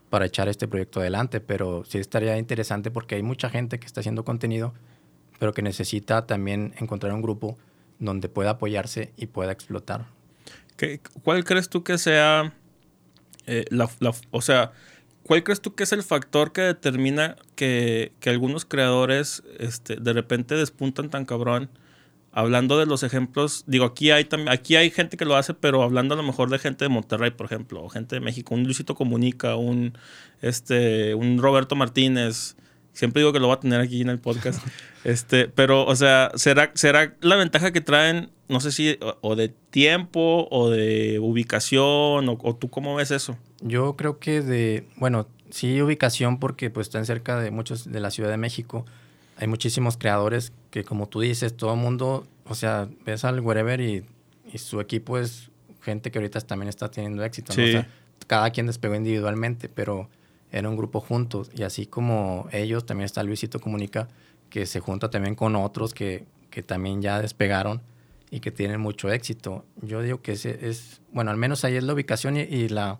para echar este proyecto adelante, pero sí estaría interesante porque hay mucha gente que está haciendo contenido, pero que necesita también encontrar un grupo donde pueda apoyarse y pueda explotar. ¿Qué, ¿Cuál crees tú que sea eh, la, o sea, ¿Cuál crees tú que es el factor que determina que, algunos creadores este, de repente despuntan tan cabrón? Hablando de los ejemplos, digo, aquí hay, aquí hay gente que lo hace, pero hablando a lo mejor de gente de Monterrey, por ejemplo, o gente de México, un Luisito Comunica, un, este, un Roberto Martínez, siempre digo que lo va a tener aquí en el podcast, este, pero, o sea, ¿será, será la ventaja que traen, no sé si, o, de tiempo, o de ubicación, o, o tú cómo ves eso? Yo creo que de, bueno, sí ubicación porque pues están cerca de muchos de la Ciudad de México. Hay muchísimos creadores que como tú dices, todo el mundo, o sea, ves al Wherever y, y su equipo es gente que ahorita también está teniendo éxito. cada quien despegó individualmente, pero era un grupo juntos. Y así como ellos, también está Luisito Comunica, que se junta también con otros que, que también ya despegaron y que tienen mucho éxito. Yo digo que ese es, bueno, al menos ahí es la ubicación y la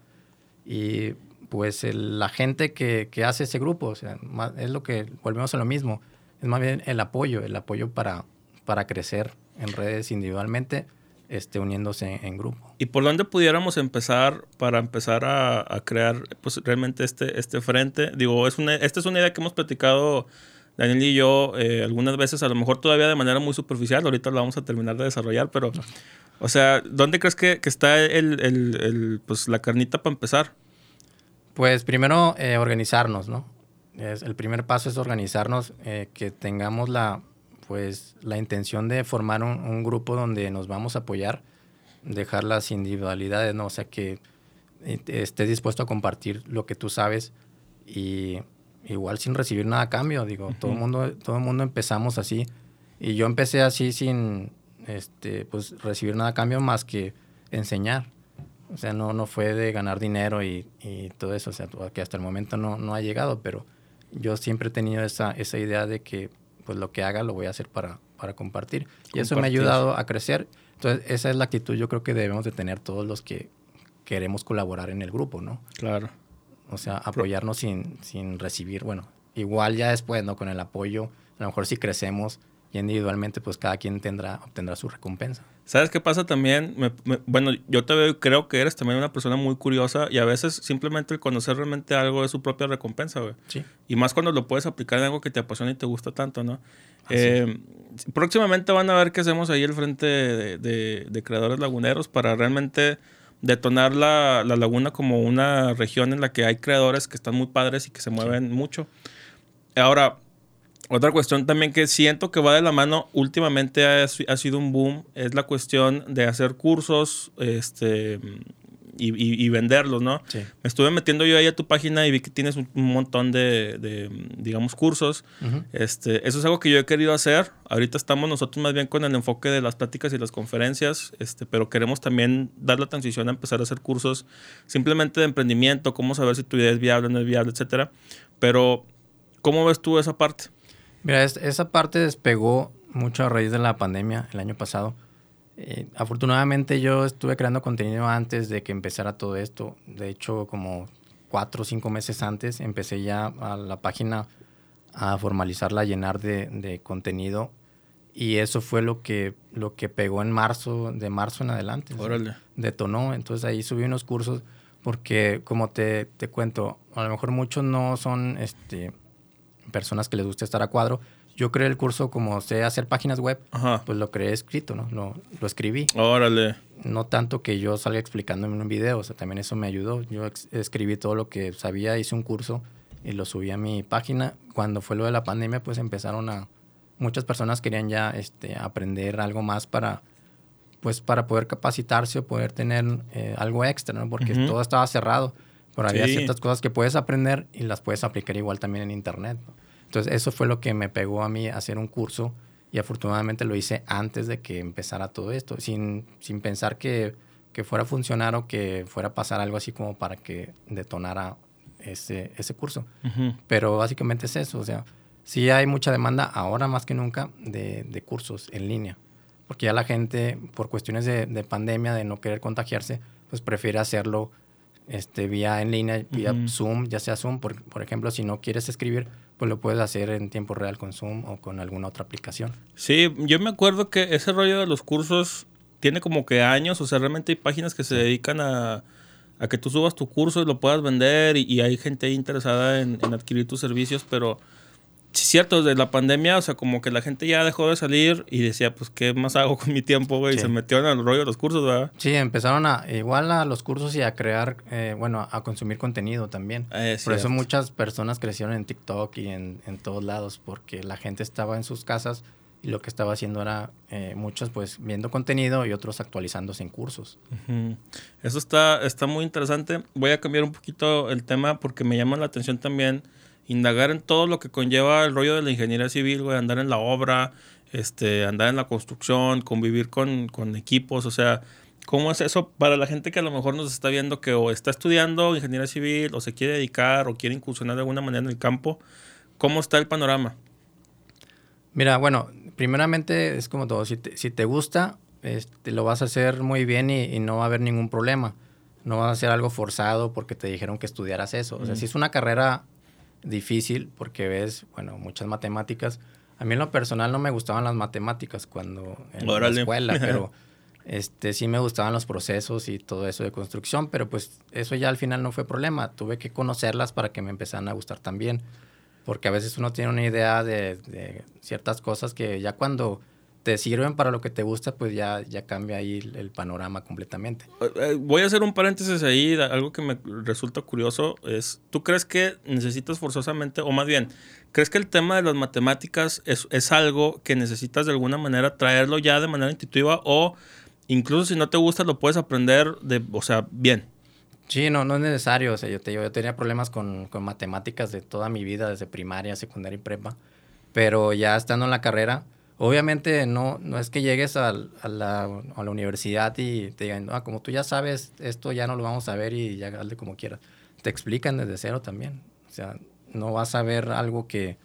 y pues la gente que, que, hace ese grupo, o sea, es lo que volvemos a lo mismo, es más bien el apoyo, el apoyo para, para crecer en redes individualmente, este, uniéndose en grupo. ¿Y por dónde pudiéramos empezar para empezar a, a crear pues, realmente este, este frente? Digo, es una, esta es una idea que hemos platicado Daniel y yo eh, algunas veces, a lo mejor todavía de manera muy superficial, ahorita lo vamos a terminar de desarrollar, pero, o sea, ¿dónde crees que, que está el, el, el, pues, la carnita para empezar? Pues primero eh, organizarnos, ¿no? Es, el primer paso es organizarnos, eh, que tengamos la, pues, la intención de formar un, un, grupo donde nos vamos a apoyar, dejar las individualidades, ¿no? O sea, que estés dispuesto a compartir lo que tú sabes y igual sin recibir nada a cambio, digo, todo el mundo, todo el mundo empezamos así y yo empecé así sin, este, pues recibir nada a cambio más que enseñar. O sea, no, no fue de ganar dinero y, y todo eso, o sea, que hasta el momento no, no ha llegado, pero yo siempre he tenido esa, esa idea de que pues lo que haga lo voy a hacer para, para compartir. Y eso me ha ayudado a crecer. Entonces, esa es la actitud yo creo que debemos de tener todos los que queremos colaborar en el grupo, ¿no? Claro. O sea, apoyarnos sin, sin recibir, bueno, igual ya después, ¿no? Con el apoyo, a lo mejor si crecemos y individualmente, pues cada quien tendrá, obtendrá su recompensa. ¿Sabes qué pasa también? bueno, yo te veo, creo que eres también una persona muy curiosa y a veces simplemente el conocer realmente algo es su propia recompensa, güey. Sí. Y más cuando lo puedes aplicar en algo que te apasiona y te gusta tanto, ¿no? Eh, próximamente van a ver qué hacemos ahí al frente de, de, de creadores laguneros para realmente detonar la, la, laguna como una región en la que hay creadores que están muy padres y que se mueven mucho. Ahora, otra cuestión también que siento que va de la mano, últimamente ha, ha sido un boom, es la cuestión de hacer cursos, este, y, venderlos, ¿no? Sí. Me estuve metiendo yo ahí a tu página y vi que tienes un, montón de, digamos, cursos. este, eso es algo que yo he querido hacer. Ahorita estamos nosotros más bien con el enfoque de las pláticas y las conferencias, este, pero queremos también dar la transición a empezar a hacer cursos simplemente de emprendimiento, cómo saber si tu idea es viable o no es viable, etcétera. Pero, ¿cómo ves tú esa parte? Mira, esa parte despegó mucho a raíz de la pandemia el año pasado eh, afortunadamente yo estuve creando contenido antes de que empezara todo esto. De hecho, como cuatro o cinco meses antes empecé ya a la página a formalizarla, a llenar de, de contenido. Y eso fue lo que, lo que pegó en marzo, de marzo en adelante. Órale. Detonó. Entonces ahí subí unos cursos porque, como te, te cuento, a lo mejor muchos no son este, personas que les guste estar a cuadro. Yo creé el curso como sé hacer páginas web, Ajá. pues lo creé escrito, ¿no? Lo, lo escribí. Órale. No tanto que yo salga explicando en un video, o sea, también eso me ayudó. Yo escribí todo lo que sabía, hice un curso y lo subí a mi página. Cuando fue lo de la pandemia, pues empezaron a... Muchas personas querían ya este, aprender algo más para, pues, para poder capacitarse o poder tener eh, algo extra, ¿no? Porque todo estaba cerrado. Pero había Sí. ciertas cosas que puedes aprender y las puedes aplicar igual también en Internet. ¿no? Entonces, eso fue lo que me pegó a mí a hacer un curso y afortunadamente lo hice antes de que empezara todo esto, sin, sin pensar que, que fuera a funcionar o que fuera a pasar algo así como para que detonara ese, ese curso. Ujú. Pero básicamente es eso, o sea, sí hay mucha demanda ahora más que nunca de, de cursos en línea, porque ya la gente, por cuestiones de, de pandemia, de no querer contagiarse, pues prefiere hacerlo este, vía en línea, vía. Zoom, ya sea Zoom, por, por ejemplo, si no quieres escribir, pues lo puedes hacer en tiempo real con Zoom o con alguna otra aplicación. Sí, yo me acuerdo que ese rollo de los cursos tiene como que años, o sea, realmente hay páginas que se dedican a, a que tú subas tu curso y lo puedas vender y, y hay gente interesada en, en adquirir tus servicios, pero sí cierto, desde la pandemia, o sea, como que la gente ya dejó de salir y decía, pues, ¿qué más hago con mi tiempo, güey? Y se metieron al rollo de los cursos, ¿verdad? Sí, empezaron a igual a los cursos y a crear, eh, bueno, a consumir contenido también. Eh, es Por eso muchas personas crecieron en TikTok y en, en todos lados, porque la gente estaba en sus casas y lo que estaba haciendo era eh, muchos pues viendo contenido y otros actualizándose en cursos. Eso está, está muy interesante. Voy a cambiar un poquito el tema porque me llama la atención también indagar en todo lo que conlleva el rollo de la ingeniería civil, güey, andar en la obra, este, andar en la construcción, convivir con, con equipos, o sea, ¿cómo es eso para la gente que a lo mejor nos está viendo que o está estudiando ingeniería civil o se quiere dedicar o quiere incursionar de alguna manera en el campo? ¿Cómo está el panorama? Mira, bueno, primeramente es como todo, si te, si te gusta, este, lo vas a hacer muy bien y, y no va a haber ningún problema. No vas a hacer algo forzado porque te dijeron que estudiaras eso. O sea, si es una carrera difícil porque ves, bueno, muchas matemáticas. A mí en lo personal no me gustaban las matemáticas cuando en Órale. la escuela, pero este sí me gustaban los procesos y todo eso de construcción, pero pues eso ya al final no fue problema. Tuve que conocerlas para que me empezaran a gustar también. Porque a veces uno tiene una idea de, de ciertas cosas que ya cuando te sirven para lo que te gusta, pues ya, ya cambia ahí el, el panorama completamente. Eh, eh, Voy a hacer un paréntesis ahí, algo que me resulta curioso es, ¿tú crees que necesitas forzosamente, o más bien, crees que el tema de las matemáticas es, es algo que necesitas de alguna manera traerlo ya de manera intuitiva o incluso si no te gusta lo puedes aprender de, o sea, bien? Sí, no, no es necesario. O sea, yo, te, yo tenía problemas con, con matemáticas de toda mi vida, desde primaria, secundaria y prepa. Pero ya estando en la carrera, obviamente no, no es que llegues al- a, la, a la universidad y te digan, ah, como tú ya sabes, esto ya no lo vamos a ver y ya hazle como quieras. Te explican desde cero también. O sea, no vas a ver algo que,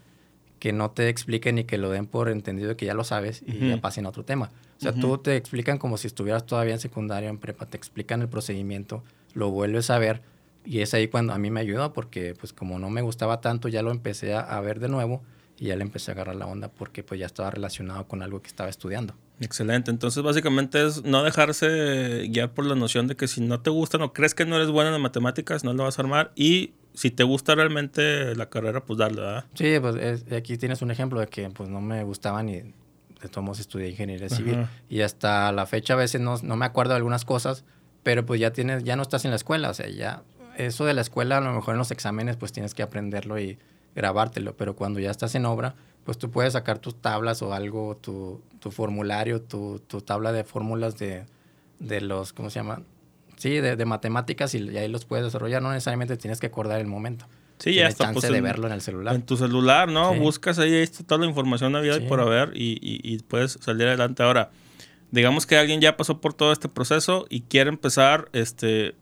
que no te expliquen y que lo den por entendido que ya lo sabes y ya pasen a otro tema. O sea, tú te explican como si estuvieras todavía en secundaria, en prepa, te explican el procedimiento, lo vuelves a ver y es ahí cuando a mí me ayudó porque pues como no me gustaba tanto ya lo empecé a, a ver de nuevo y ya le empecé a agarrar la onda porque pues ya estaba relacionado con algo que estaba estudiando. Excelente, entonces básicamente es no dejarse guiar por la noción de que si no te gustan o crees que no eres bueno en matemáticas, no lo vas a armar y si te gusta realmente la carrera, pues darle, ¿verdad? Sí, pues es- aquí tienes un ejemplo de que pues no me gustaba ni de todos modos estudié ingeniería civil Ajá. y hasta la fecha a veces no, no me acuerdo de algunas cosas, pero pues ya tienes ya no estás en la escuela, o sea, ya eso de la escuela a lo mejor en los exámenes pues tienes que aprenderlo y grabártelo, pero cuando ya estás en obra, pues tú puedes sacar tus tablas o algo, tu, tu formulario, tu, tu tabla de fórmulas de, de los, ¿cómo se llama? Sí, de, de matemáticas y, y ahí los puedes desarrollar, no necesariamente tienes que acordar el momento. Sí, ya está. chance pues, de en- verlo en el celular. En tu celular, ¿no? Sí. Buscas ahí, ahí está toda la información había Sí. por haber y, y- y puedes salir adelante. Ahora, digamos que alguien ya pasó por todo este proceso y quiere empezar, este,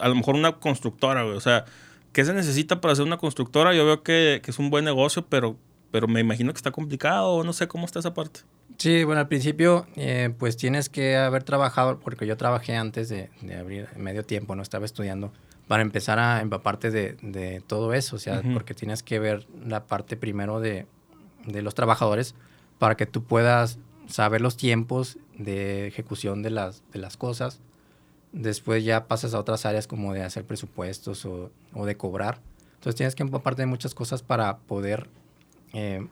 a lo mejor una constructora, güey. O sea, ¿qué se necesita para hacer una constructora? Yo veo que, que es un buen negocio, pero, pero me imagino que está complicado no sé cómo está esa parte. Sí, bueno, al principio eh, pues tienes que haber trabajado, porque yo trabajé antes de, de abrir medio tiempo, no estaba estudiando, para empezar a empaparte de, de todo eso, o sea, Ujú. porque tienes que ver la parte primero de, de los trabajadores para que tú puedas saber los tiempos de ejecución de las, de las cosas. Después ya pasas a otras áreas como de hacer presupuestos o, o de cobrar. Entonces tienes que empaparte de muchas cosas para poder eh,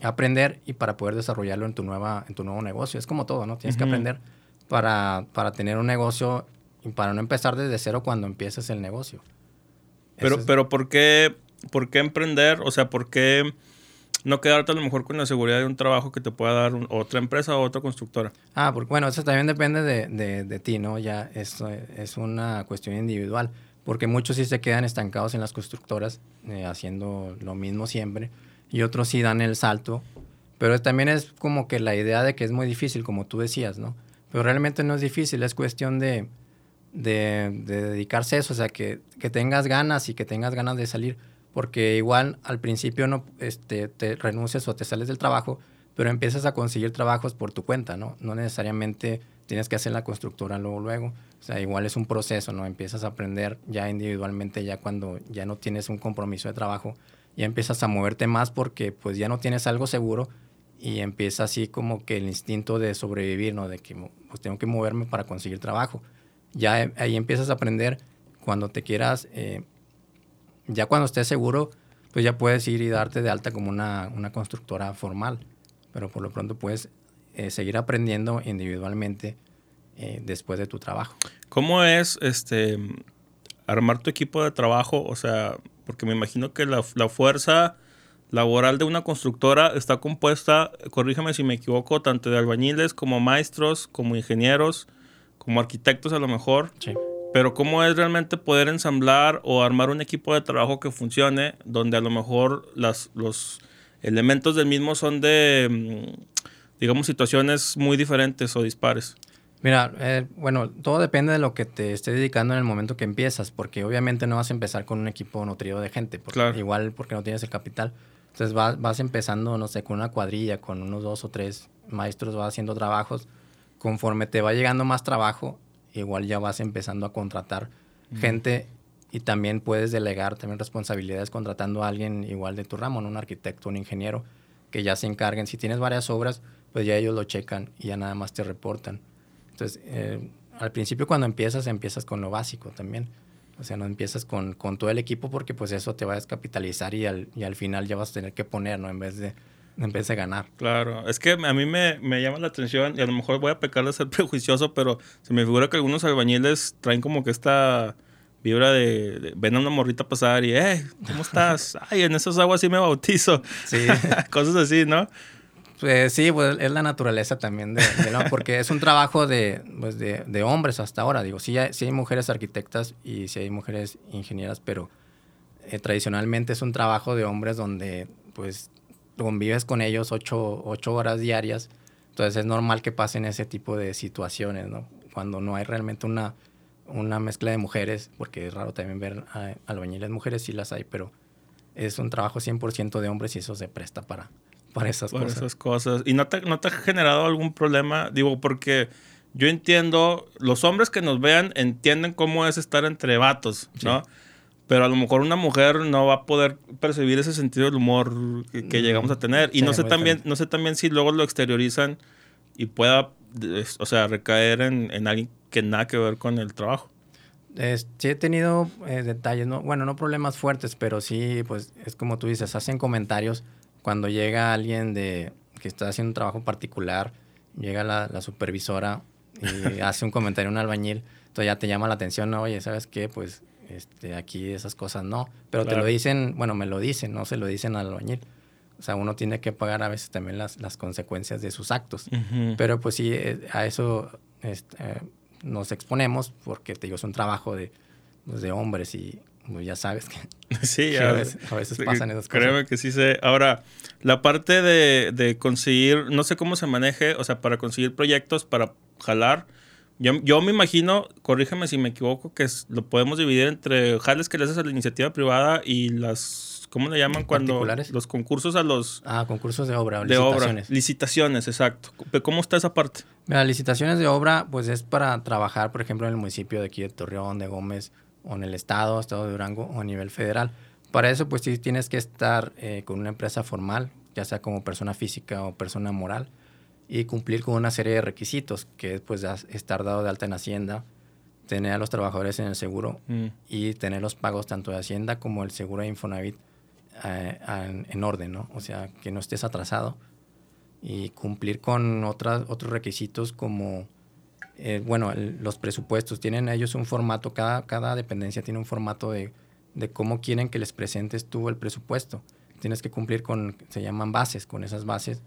aprender y para poder desarrollarlo en tu, nueva, en tu nuevo negocio. Es como todo, ¿no? Tienes que aprender para, para tener un negocio y para no empezar desde cero cuando empieces el negocio. Pero, es- pero ¿por qué, ¿por qué emprender? O sea, ¿por qué no quedarte a lo mejor con la seguridad de un trabajo que te pueda dar otra empresa o otra constructora? Ah, porque bueno, eso también depende de, de, de ti, ¿no? Ya esto es una cuestión individual, porque muchos sí se quedan estancados en las constructoras eh, haciendo lo mismo siempre y otros sí dan el salto, pero también es como que la idea de que es muy difícil, como tú decías, ¿no? Pero realmente no es difícil, es cuestión de, de, de dedicarse a eso, o sea, que, que tengas ganas y que tengas ganas de salir, porque igual al principio no este, te renuncias o te sales del trabajo, pero empiezas a conseguir trabajos por tu cuenta, ¿no? No necesariamente tienes que hacer la constructora luego, luego. O sea, igual es un proceso, ¿no? Empiezas a aprender ya individualmente, ya cuando ya no tienes un compromiso de trabajo, ya empiezas a moverte más porque pues ya no tienes algo seguro y empieza así como que el instinto de sobrevivir, ¿no? De que pues tengo que moverme para conseguir trabajo. Ya eh, ahí empiezas a aprender cuando te quieras, eh, ya cuando estés seguro, pues ya puedes ir y darte de alta como una, una constructora formal, pero por lo pronto puedes eh, seguir aprendiendo individualmente eh, después de tu trabajo. ¿Cómo es este armar tu equipo de trabajo? O sea, porque me imagino que la, la fuerza laboral de una constructora está compuesta, corrígeme si me equivoco, tanto de albañiles como maestros, como ingenieros, como arquitectos a lo mejor. Sí. Pero ¿cómo es realmente poder ensamblar o armar un equipo de trabajo que funcione, donde a lo mejor las, los elementos del mismo son de, mm, digamos, situaciones muy diferentes o dispares? Mira, eh, bueno, todo depende de lo que te estés dedicando en el momento que empiezas, porque obviamente no vas a empezar con un equipo nutrido de gente, porque Claro. igual porque no tienes el capital. Entonces vas, vas empezando, no sé, con una cuadrilla, con unos dos o tres maestros, vas haciendo trabajos. Conforme te va llegando más trabajo, igual ya vas empezando a contratar gente y también puedes delegar también responsabilidades contratando a alguien igual de tu ramo, ¿no? un arquitecto, un ingeniero, que ya se encarguen. Si tienes varias obras, pues ya ellos lo checan y ya nada más te reportan. Entonces, eh, al principio cuando empiezas, empiezas con lo básico también. O sea, no empiezas con, con todo el equipo porque pues eso te va a descapitalizar y al, y al final ya vas a tener que poner, ¿no? En vez de, vez de ganar. Claro, es que a mí me, me llama la atención y a lo mejor voy a pecar de ser prejuicioso, pero se me figura que algunos albañiles traen como que esta vibra de, de- ven a una morrita pasar y, eh, ¿cómo estás? Ay, en esas aguas sí me bautizo. Sí. Cosas así, ¿no? Pues sí, pues es la naturaleza también, de, de la- porque es un trabajo de, pues de, de hombres hasta ahora. Digo, sí hay, sí hay mujeres arquitectas y sí hay mujeres ingenieras, pero eh, tradicionalmente es un trabajo de hombres donde pues convives con ellos ocho, ocho horas diarias. Entonces es normal que pasen ese tipo de situaciones, ¿no? Cuando no hay realmente una, una mezcla de mujeres, porque es raro también ver a, albañiles mujeres, sí las hay, pero es un trabajo 100% de hombres y eso se presta para, para esas Por cosas. esas cosas. ¿Y no te, no te ha generado algún problema? Digo, porque yo entiendo, los hombres que nos vean entienden cómo es estar entre vatos, ¿no? Pero a lo mejor una mujer no va a poder percibir ese sentido del humor que, que llegamos a tener. Y sí, no sé también, diferente. no sé también si luego lo exteriorizan y pueda, o sea, recaer en, en alguien que nada que ver con el trabajo. Sí he tenido eh, detalles, no, bueno, no problemas fuertes, pero sí, pues es como tú dices, hacen comentarios cuando llega alguien de que está haciendo un trabajo particular, llega la, la supervisora y hace un comentario a un albañil, entonces ya te llama la atención, ¿no? oye, ¿sabes qué? Pues este, aquí esas cosas no, pero te lo dicen, bueno, me lo dicen, no se lo dicen al albañil. O sea, uno tiene que pagar a veces también las, las consecuencias de sus actos. Ujú. Pero pues sí, eh, a eso este, eh, nos exponemos porque te digo, es un trabajo de, pues, de hombres y pues, ya sabes que Sí, que a veces- a veces pasan esas cosas. Créeme que sí sé. Ahora, la parte de, de conseguir, no sé cómo se maneje, o sea, para conseguir proyectos, para jalar. Yo, yo me imagino, corrígeme si me equivoco, que es- lo podemos dividir entre jales que le haces a la iniciativa privada y las, ¿cómo le llaman cuando? Los concursos a los Ah, concursos de obra, o de obra. licitaciones. Licitaciones, exacto. ¿Cómo está esa parte? Mira, licitaciones de obra, pues es para trabajar, por ejemplo, en el municipio de aquí de Torreón, de Gómez o en el estado, estado de Durango o a nivel federal. Para eso, pues sí tienes que estar eh, con una empresa formal, ya sea como persona física o persona moral, y cumplir con una serie de requisitos, que es pues estar dado de alta en Hacienda, tener a los trabajadores en el seguro mm. y tener los pagos tanto de Hacienda como el seguro de Infonavit eh, en, orden, ¿no? O sea, que no estés atrasado y cumplir con otras, otros requisitos como, eh, bueno, los presupuestos. Tienen ellos un formato, cada, cada dependencia tiene un formato de de cómo quieren que les presentes tú el presupuesto. Tienes que cumplir con, se llaman bases, con esas bases,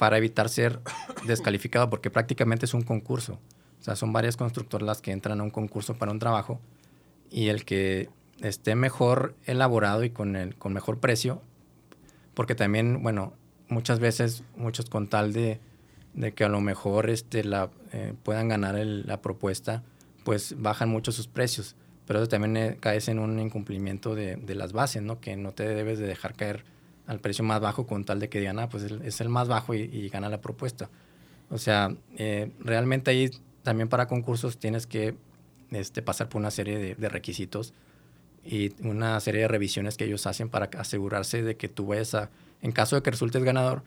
para evitar ser descalificado, porque prácticamente es un concurso. O sea, son varias constructoras las que entran a un concurso para un trabajo y el que esté mejor elaborado y con, el, con mejor precio, porque también, bueno, muchas veces, muchos con tal de, que a lo mejor este, eh, puedan ganar la propuesta, pues bajan mucho sus precios pero eso también eh, caes en un incumplimiento de, de, las bases, ¿no? Que no te debes de dejar caer al precio más bajo con tal de que digan, ah, pues es el más bajo y, gana la propuesta. O sea, eh, realmente ahí también para concursos tienes que este, pasar por una serie de, de, requisitos y una serie de revisiones que ellos hacen para asegurarse de que tú vayas a, en caso de que resultes ganador,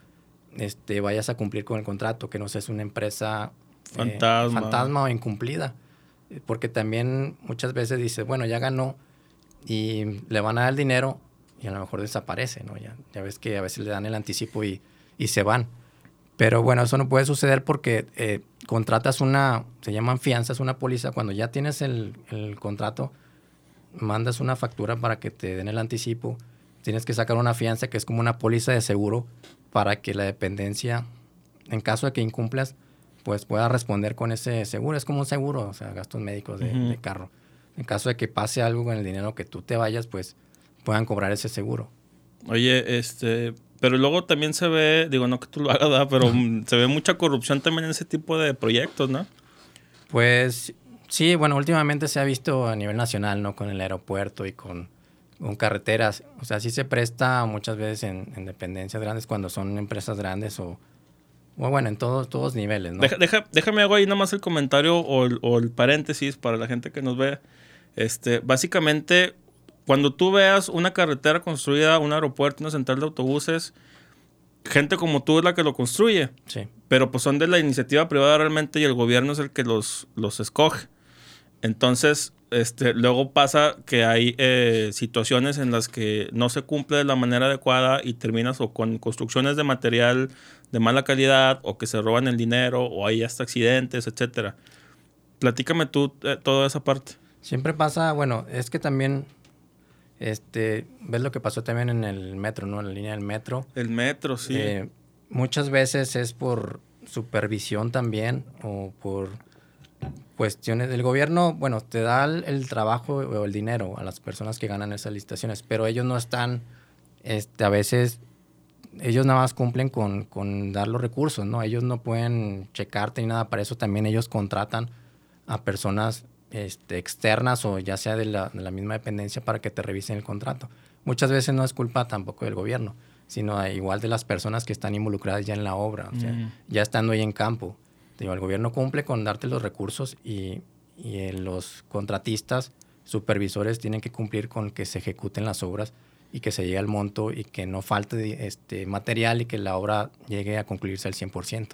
este, vayas a cumplir con el contrato, que no seas una empresa eh, fantasma, fantasma o incumplida porque también muchas veces dices, bueno, ya ganó y le van a dar el dinero y a lo mejor desaparece, ¿no? Ya, ya ves que a veces le dan el anticipo y, y se van. Pero bueno, eso no puede suceder porque eh, contratas una, se llaman fianzas, una póliza, cuando ya tienes el, el, contrato, mandas una factura para que te den el anticipo, tienes que sacar una fianza que es como una póliza de seguro para que la dependencia, en caso de que incumplas, pues pueda responder con ese seguro. Es como un seguro, o sea, gastos médicos de, carro. En caso de que pase algo con el dinero que tú te vayas, pues puedan cobrar ese seguro. Oye, este, pero luego también se ve, digo, no que tú lo hagas, pero se ve mucha corrupción también en ese tipo de proyectos, ¿no? Pues sí, bueno, últimamente se ha visto a nivel nacional, ¿no? Con el aeropuerto y con, con carreteras. O sea, sí se presta muchas veces en, en dependencias grandes cuando son empresas grandes o bueno, en todos, todos niveles, ¿no? déjame hago ahí nomás el comentario o el, paréntesis para la gente que nos ve. Este, básicamente, cuando tú veas una carretera construida, un aeropuerto, una central de autobuses, gente como tú es la que lo construye. Sí. Pero pues son de la iniciativa privada realmente y el gobierno es el que los, los escoge. Entonces, este, luego pasa que hay eh, situaciones en las que no se cumple de la manera adecuada y terminas o con construcciones de material de mala calidad o que se roban el dinero o hay hasta accidentes, etcétera. Platícame tú eh, toda esa parte. Siempre pasa, bueno, es que también este, ves lo que pasó también en el metro, ¿no? En la línea del metro. El metro, sí. Eh, muchas veces es por supervisión también o por cuestiones del gobierno, bueno, te da el, trabajo o el dinero a las personas que ganan esas licitaciones, pero ellos no están, este, a veces, ellos nada más cumplen con, con, dar los recursos, ¿no? Ellos no pueden checarte ni nada, para eso también ellos contratan a personas este, externas o ya sea de la, de la, misma dependencia para que te revisen el contrato. Muchas veces no es culpa tampoco del gobierno, sino igual de las personas que están involucradas ya en la obra, o sea, ya estando ahí en campo el gobierno cumple con darte los recursos y, y los contratistas, supervisores tienen que cumplir con que se ejecuten las obras y que se llegue al monto y que no falte este material y que la obra llegue a concluirse al 100%.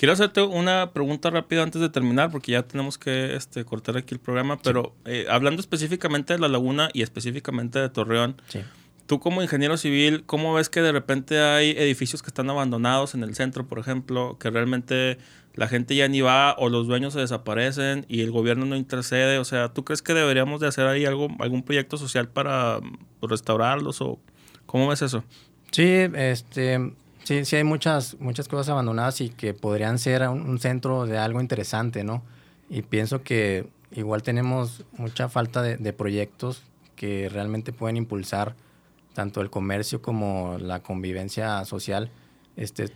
Quiero hacerte una pregunta rápida antes de terminar, porque ya tenemos que este, cortar aquí el programa, pero eh, hablando específicamente de la laguna y específicamente de Torreón, sí. tú como ingeniero civil, ¿cómo ves que de repente hay edificios que están abandonados en el centro, por ejemplo, que realmente la gente ya ni va o los dueños se desaparecen y el gobierno no intercede. O sea, ¿tú crees que deberíamos de hacer ahí algo, algún proyecto social para restaurarlos o cómo ves eso? Sí, este, sí, sí hay muchas, muchas cosas abandonadas y que podrían ser un, centro de algo interesante, ¿no? Y pienso que igual tenemos mucha falta de, proyectos que realmente pueden impulsar tanto el comercio como la convivencia social este,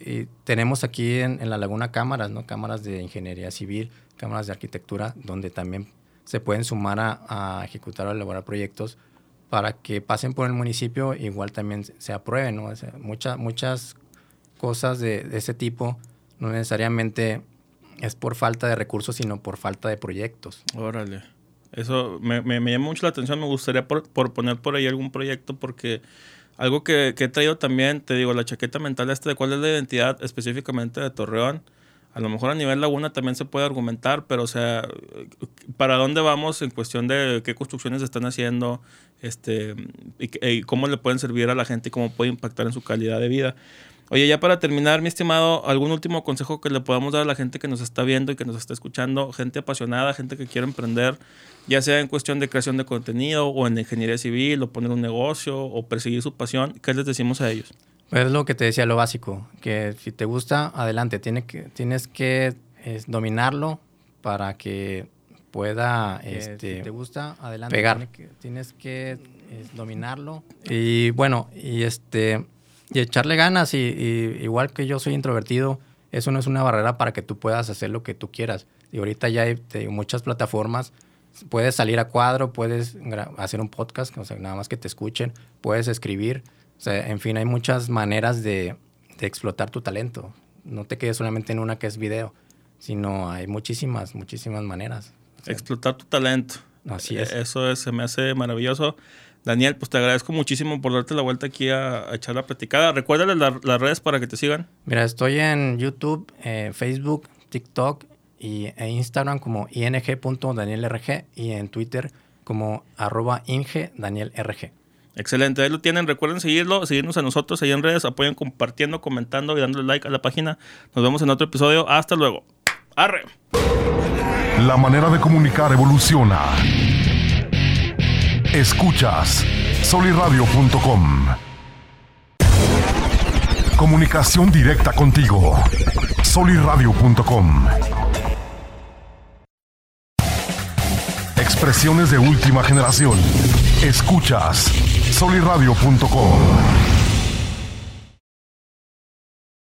y, tenemos aquí en, la laguna cámaras, ¿no? Cámaras de ingeniería civil, cámaras de arquitectura, donde también se pueden sumar a, ejecutar o elaborar proyectos para que pasen por el municipio, igual también se aprueben, ¿no? muchas, muchas cosas de, ese tipo no necesariamente es por falta de recursos, sino por falta de proyectos. Órale. Eso me, me, llama mucho la atención. Me gustaría por, poner por ahí algún proyecto porque algo que, que, he traído también, te digo, la chaqueta mental esta de cuál es la identidad específicamente de Torreón. A lo mejor a nivel laguna también se puede argumentar, pero o sea, ¿para dónde vamos en cuestión de qué construcciones están haciendo este, y cómo le pueden servir a la gente y cómo puede impactar en su calidad de vida? Oye, ya para terminar, mi estimado, ¿algún último consejo que le podamos dar a la gente que nos está viendo y que nos está escuchando? Gente apasionada, gente que quiere emprender, ya sea en cuestión de creación de contenido o en ingeniería civil o poner un negocio o perseguir su pasión. ¿Qué les decimos a ellos? Es lo que te decía, lo básico, que si te gusta, adelante, Tiene que, tienes que dominarlo para que pueda, este, si te gusta, adelante, pegar. tienes que dominarlo. Y bueno, y este y echarle ganas. Y, igual que yo soy introvertido, eso no es una barrera para que tú puedas hacer lo que tú quieras. Y ahorita ya hay muchas plataformas. Puedes salir a cuadro, puedes hacer un podcast, o sea, nada más que te escuchen, puedes escribir. O sea, en fin, hay muchas maneras de, de explotar tu talento. No te quedes solamente en una que es video, sino hay muchísimas, muchísimas maneras. explotar tu talento. Así es. Eso se me hace maravilloso. Daniel, pues te agradezco muchísimo por darte la vuelta aquí a, echar la platicada. Recuérdale las redes para que te sigan. Mira, estoy en YouTube, eh, Facebook, TikTok y, e Instagram como ing.danielrg y en Twitter como arroba ingdanielrg. Excelente, ahí lo tienen. Recuerden seguirlo, seguirnos a nosotros ahí en redes. Apoyen compartiendo, comentando y dándole like a la página. Nos vemos en otro episodio. Hasta luego. Arre. La manera de comunicar evoluciona. Escuchas soliradio.com. Comunicación directa contigo. soliradio.com. Expresiones de última generación. Escuchas soliradio.com.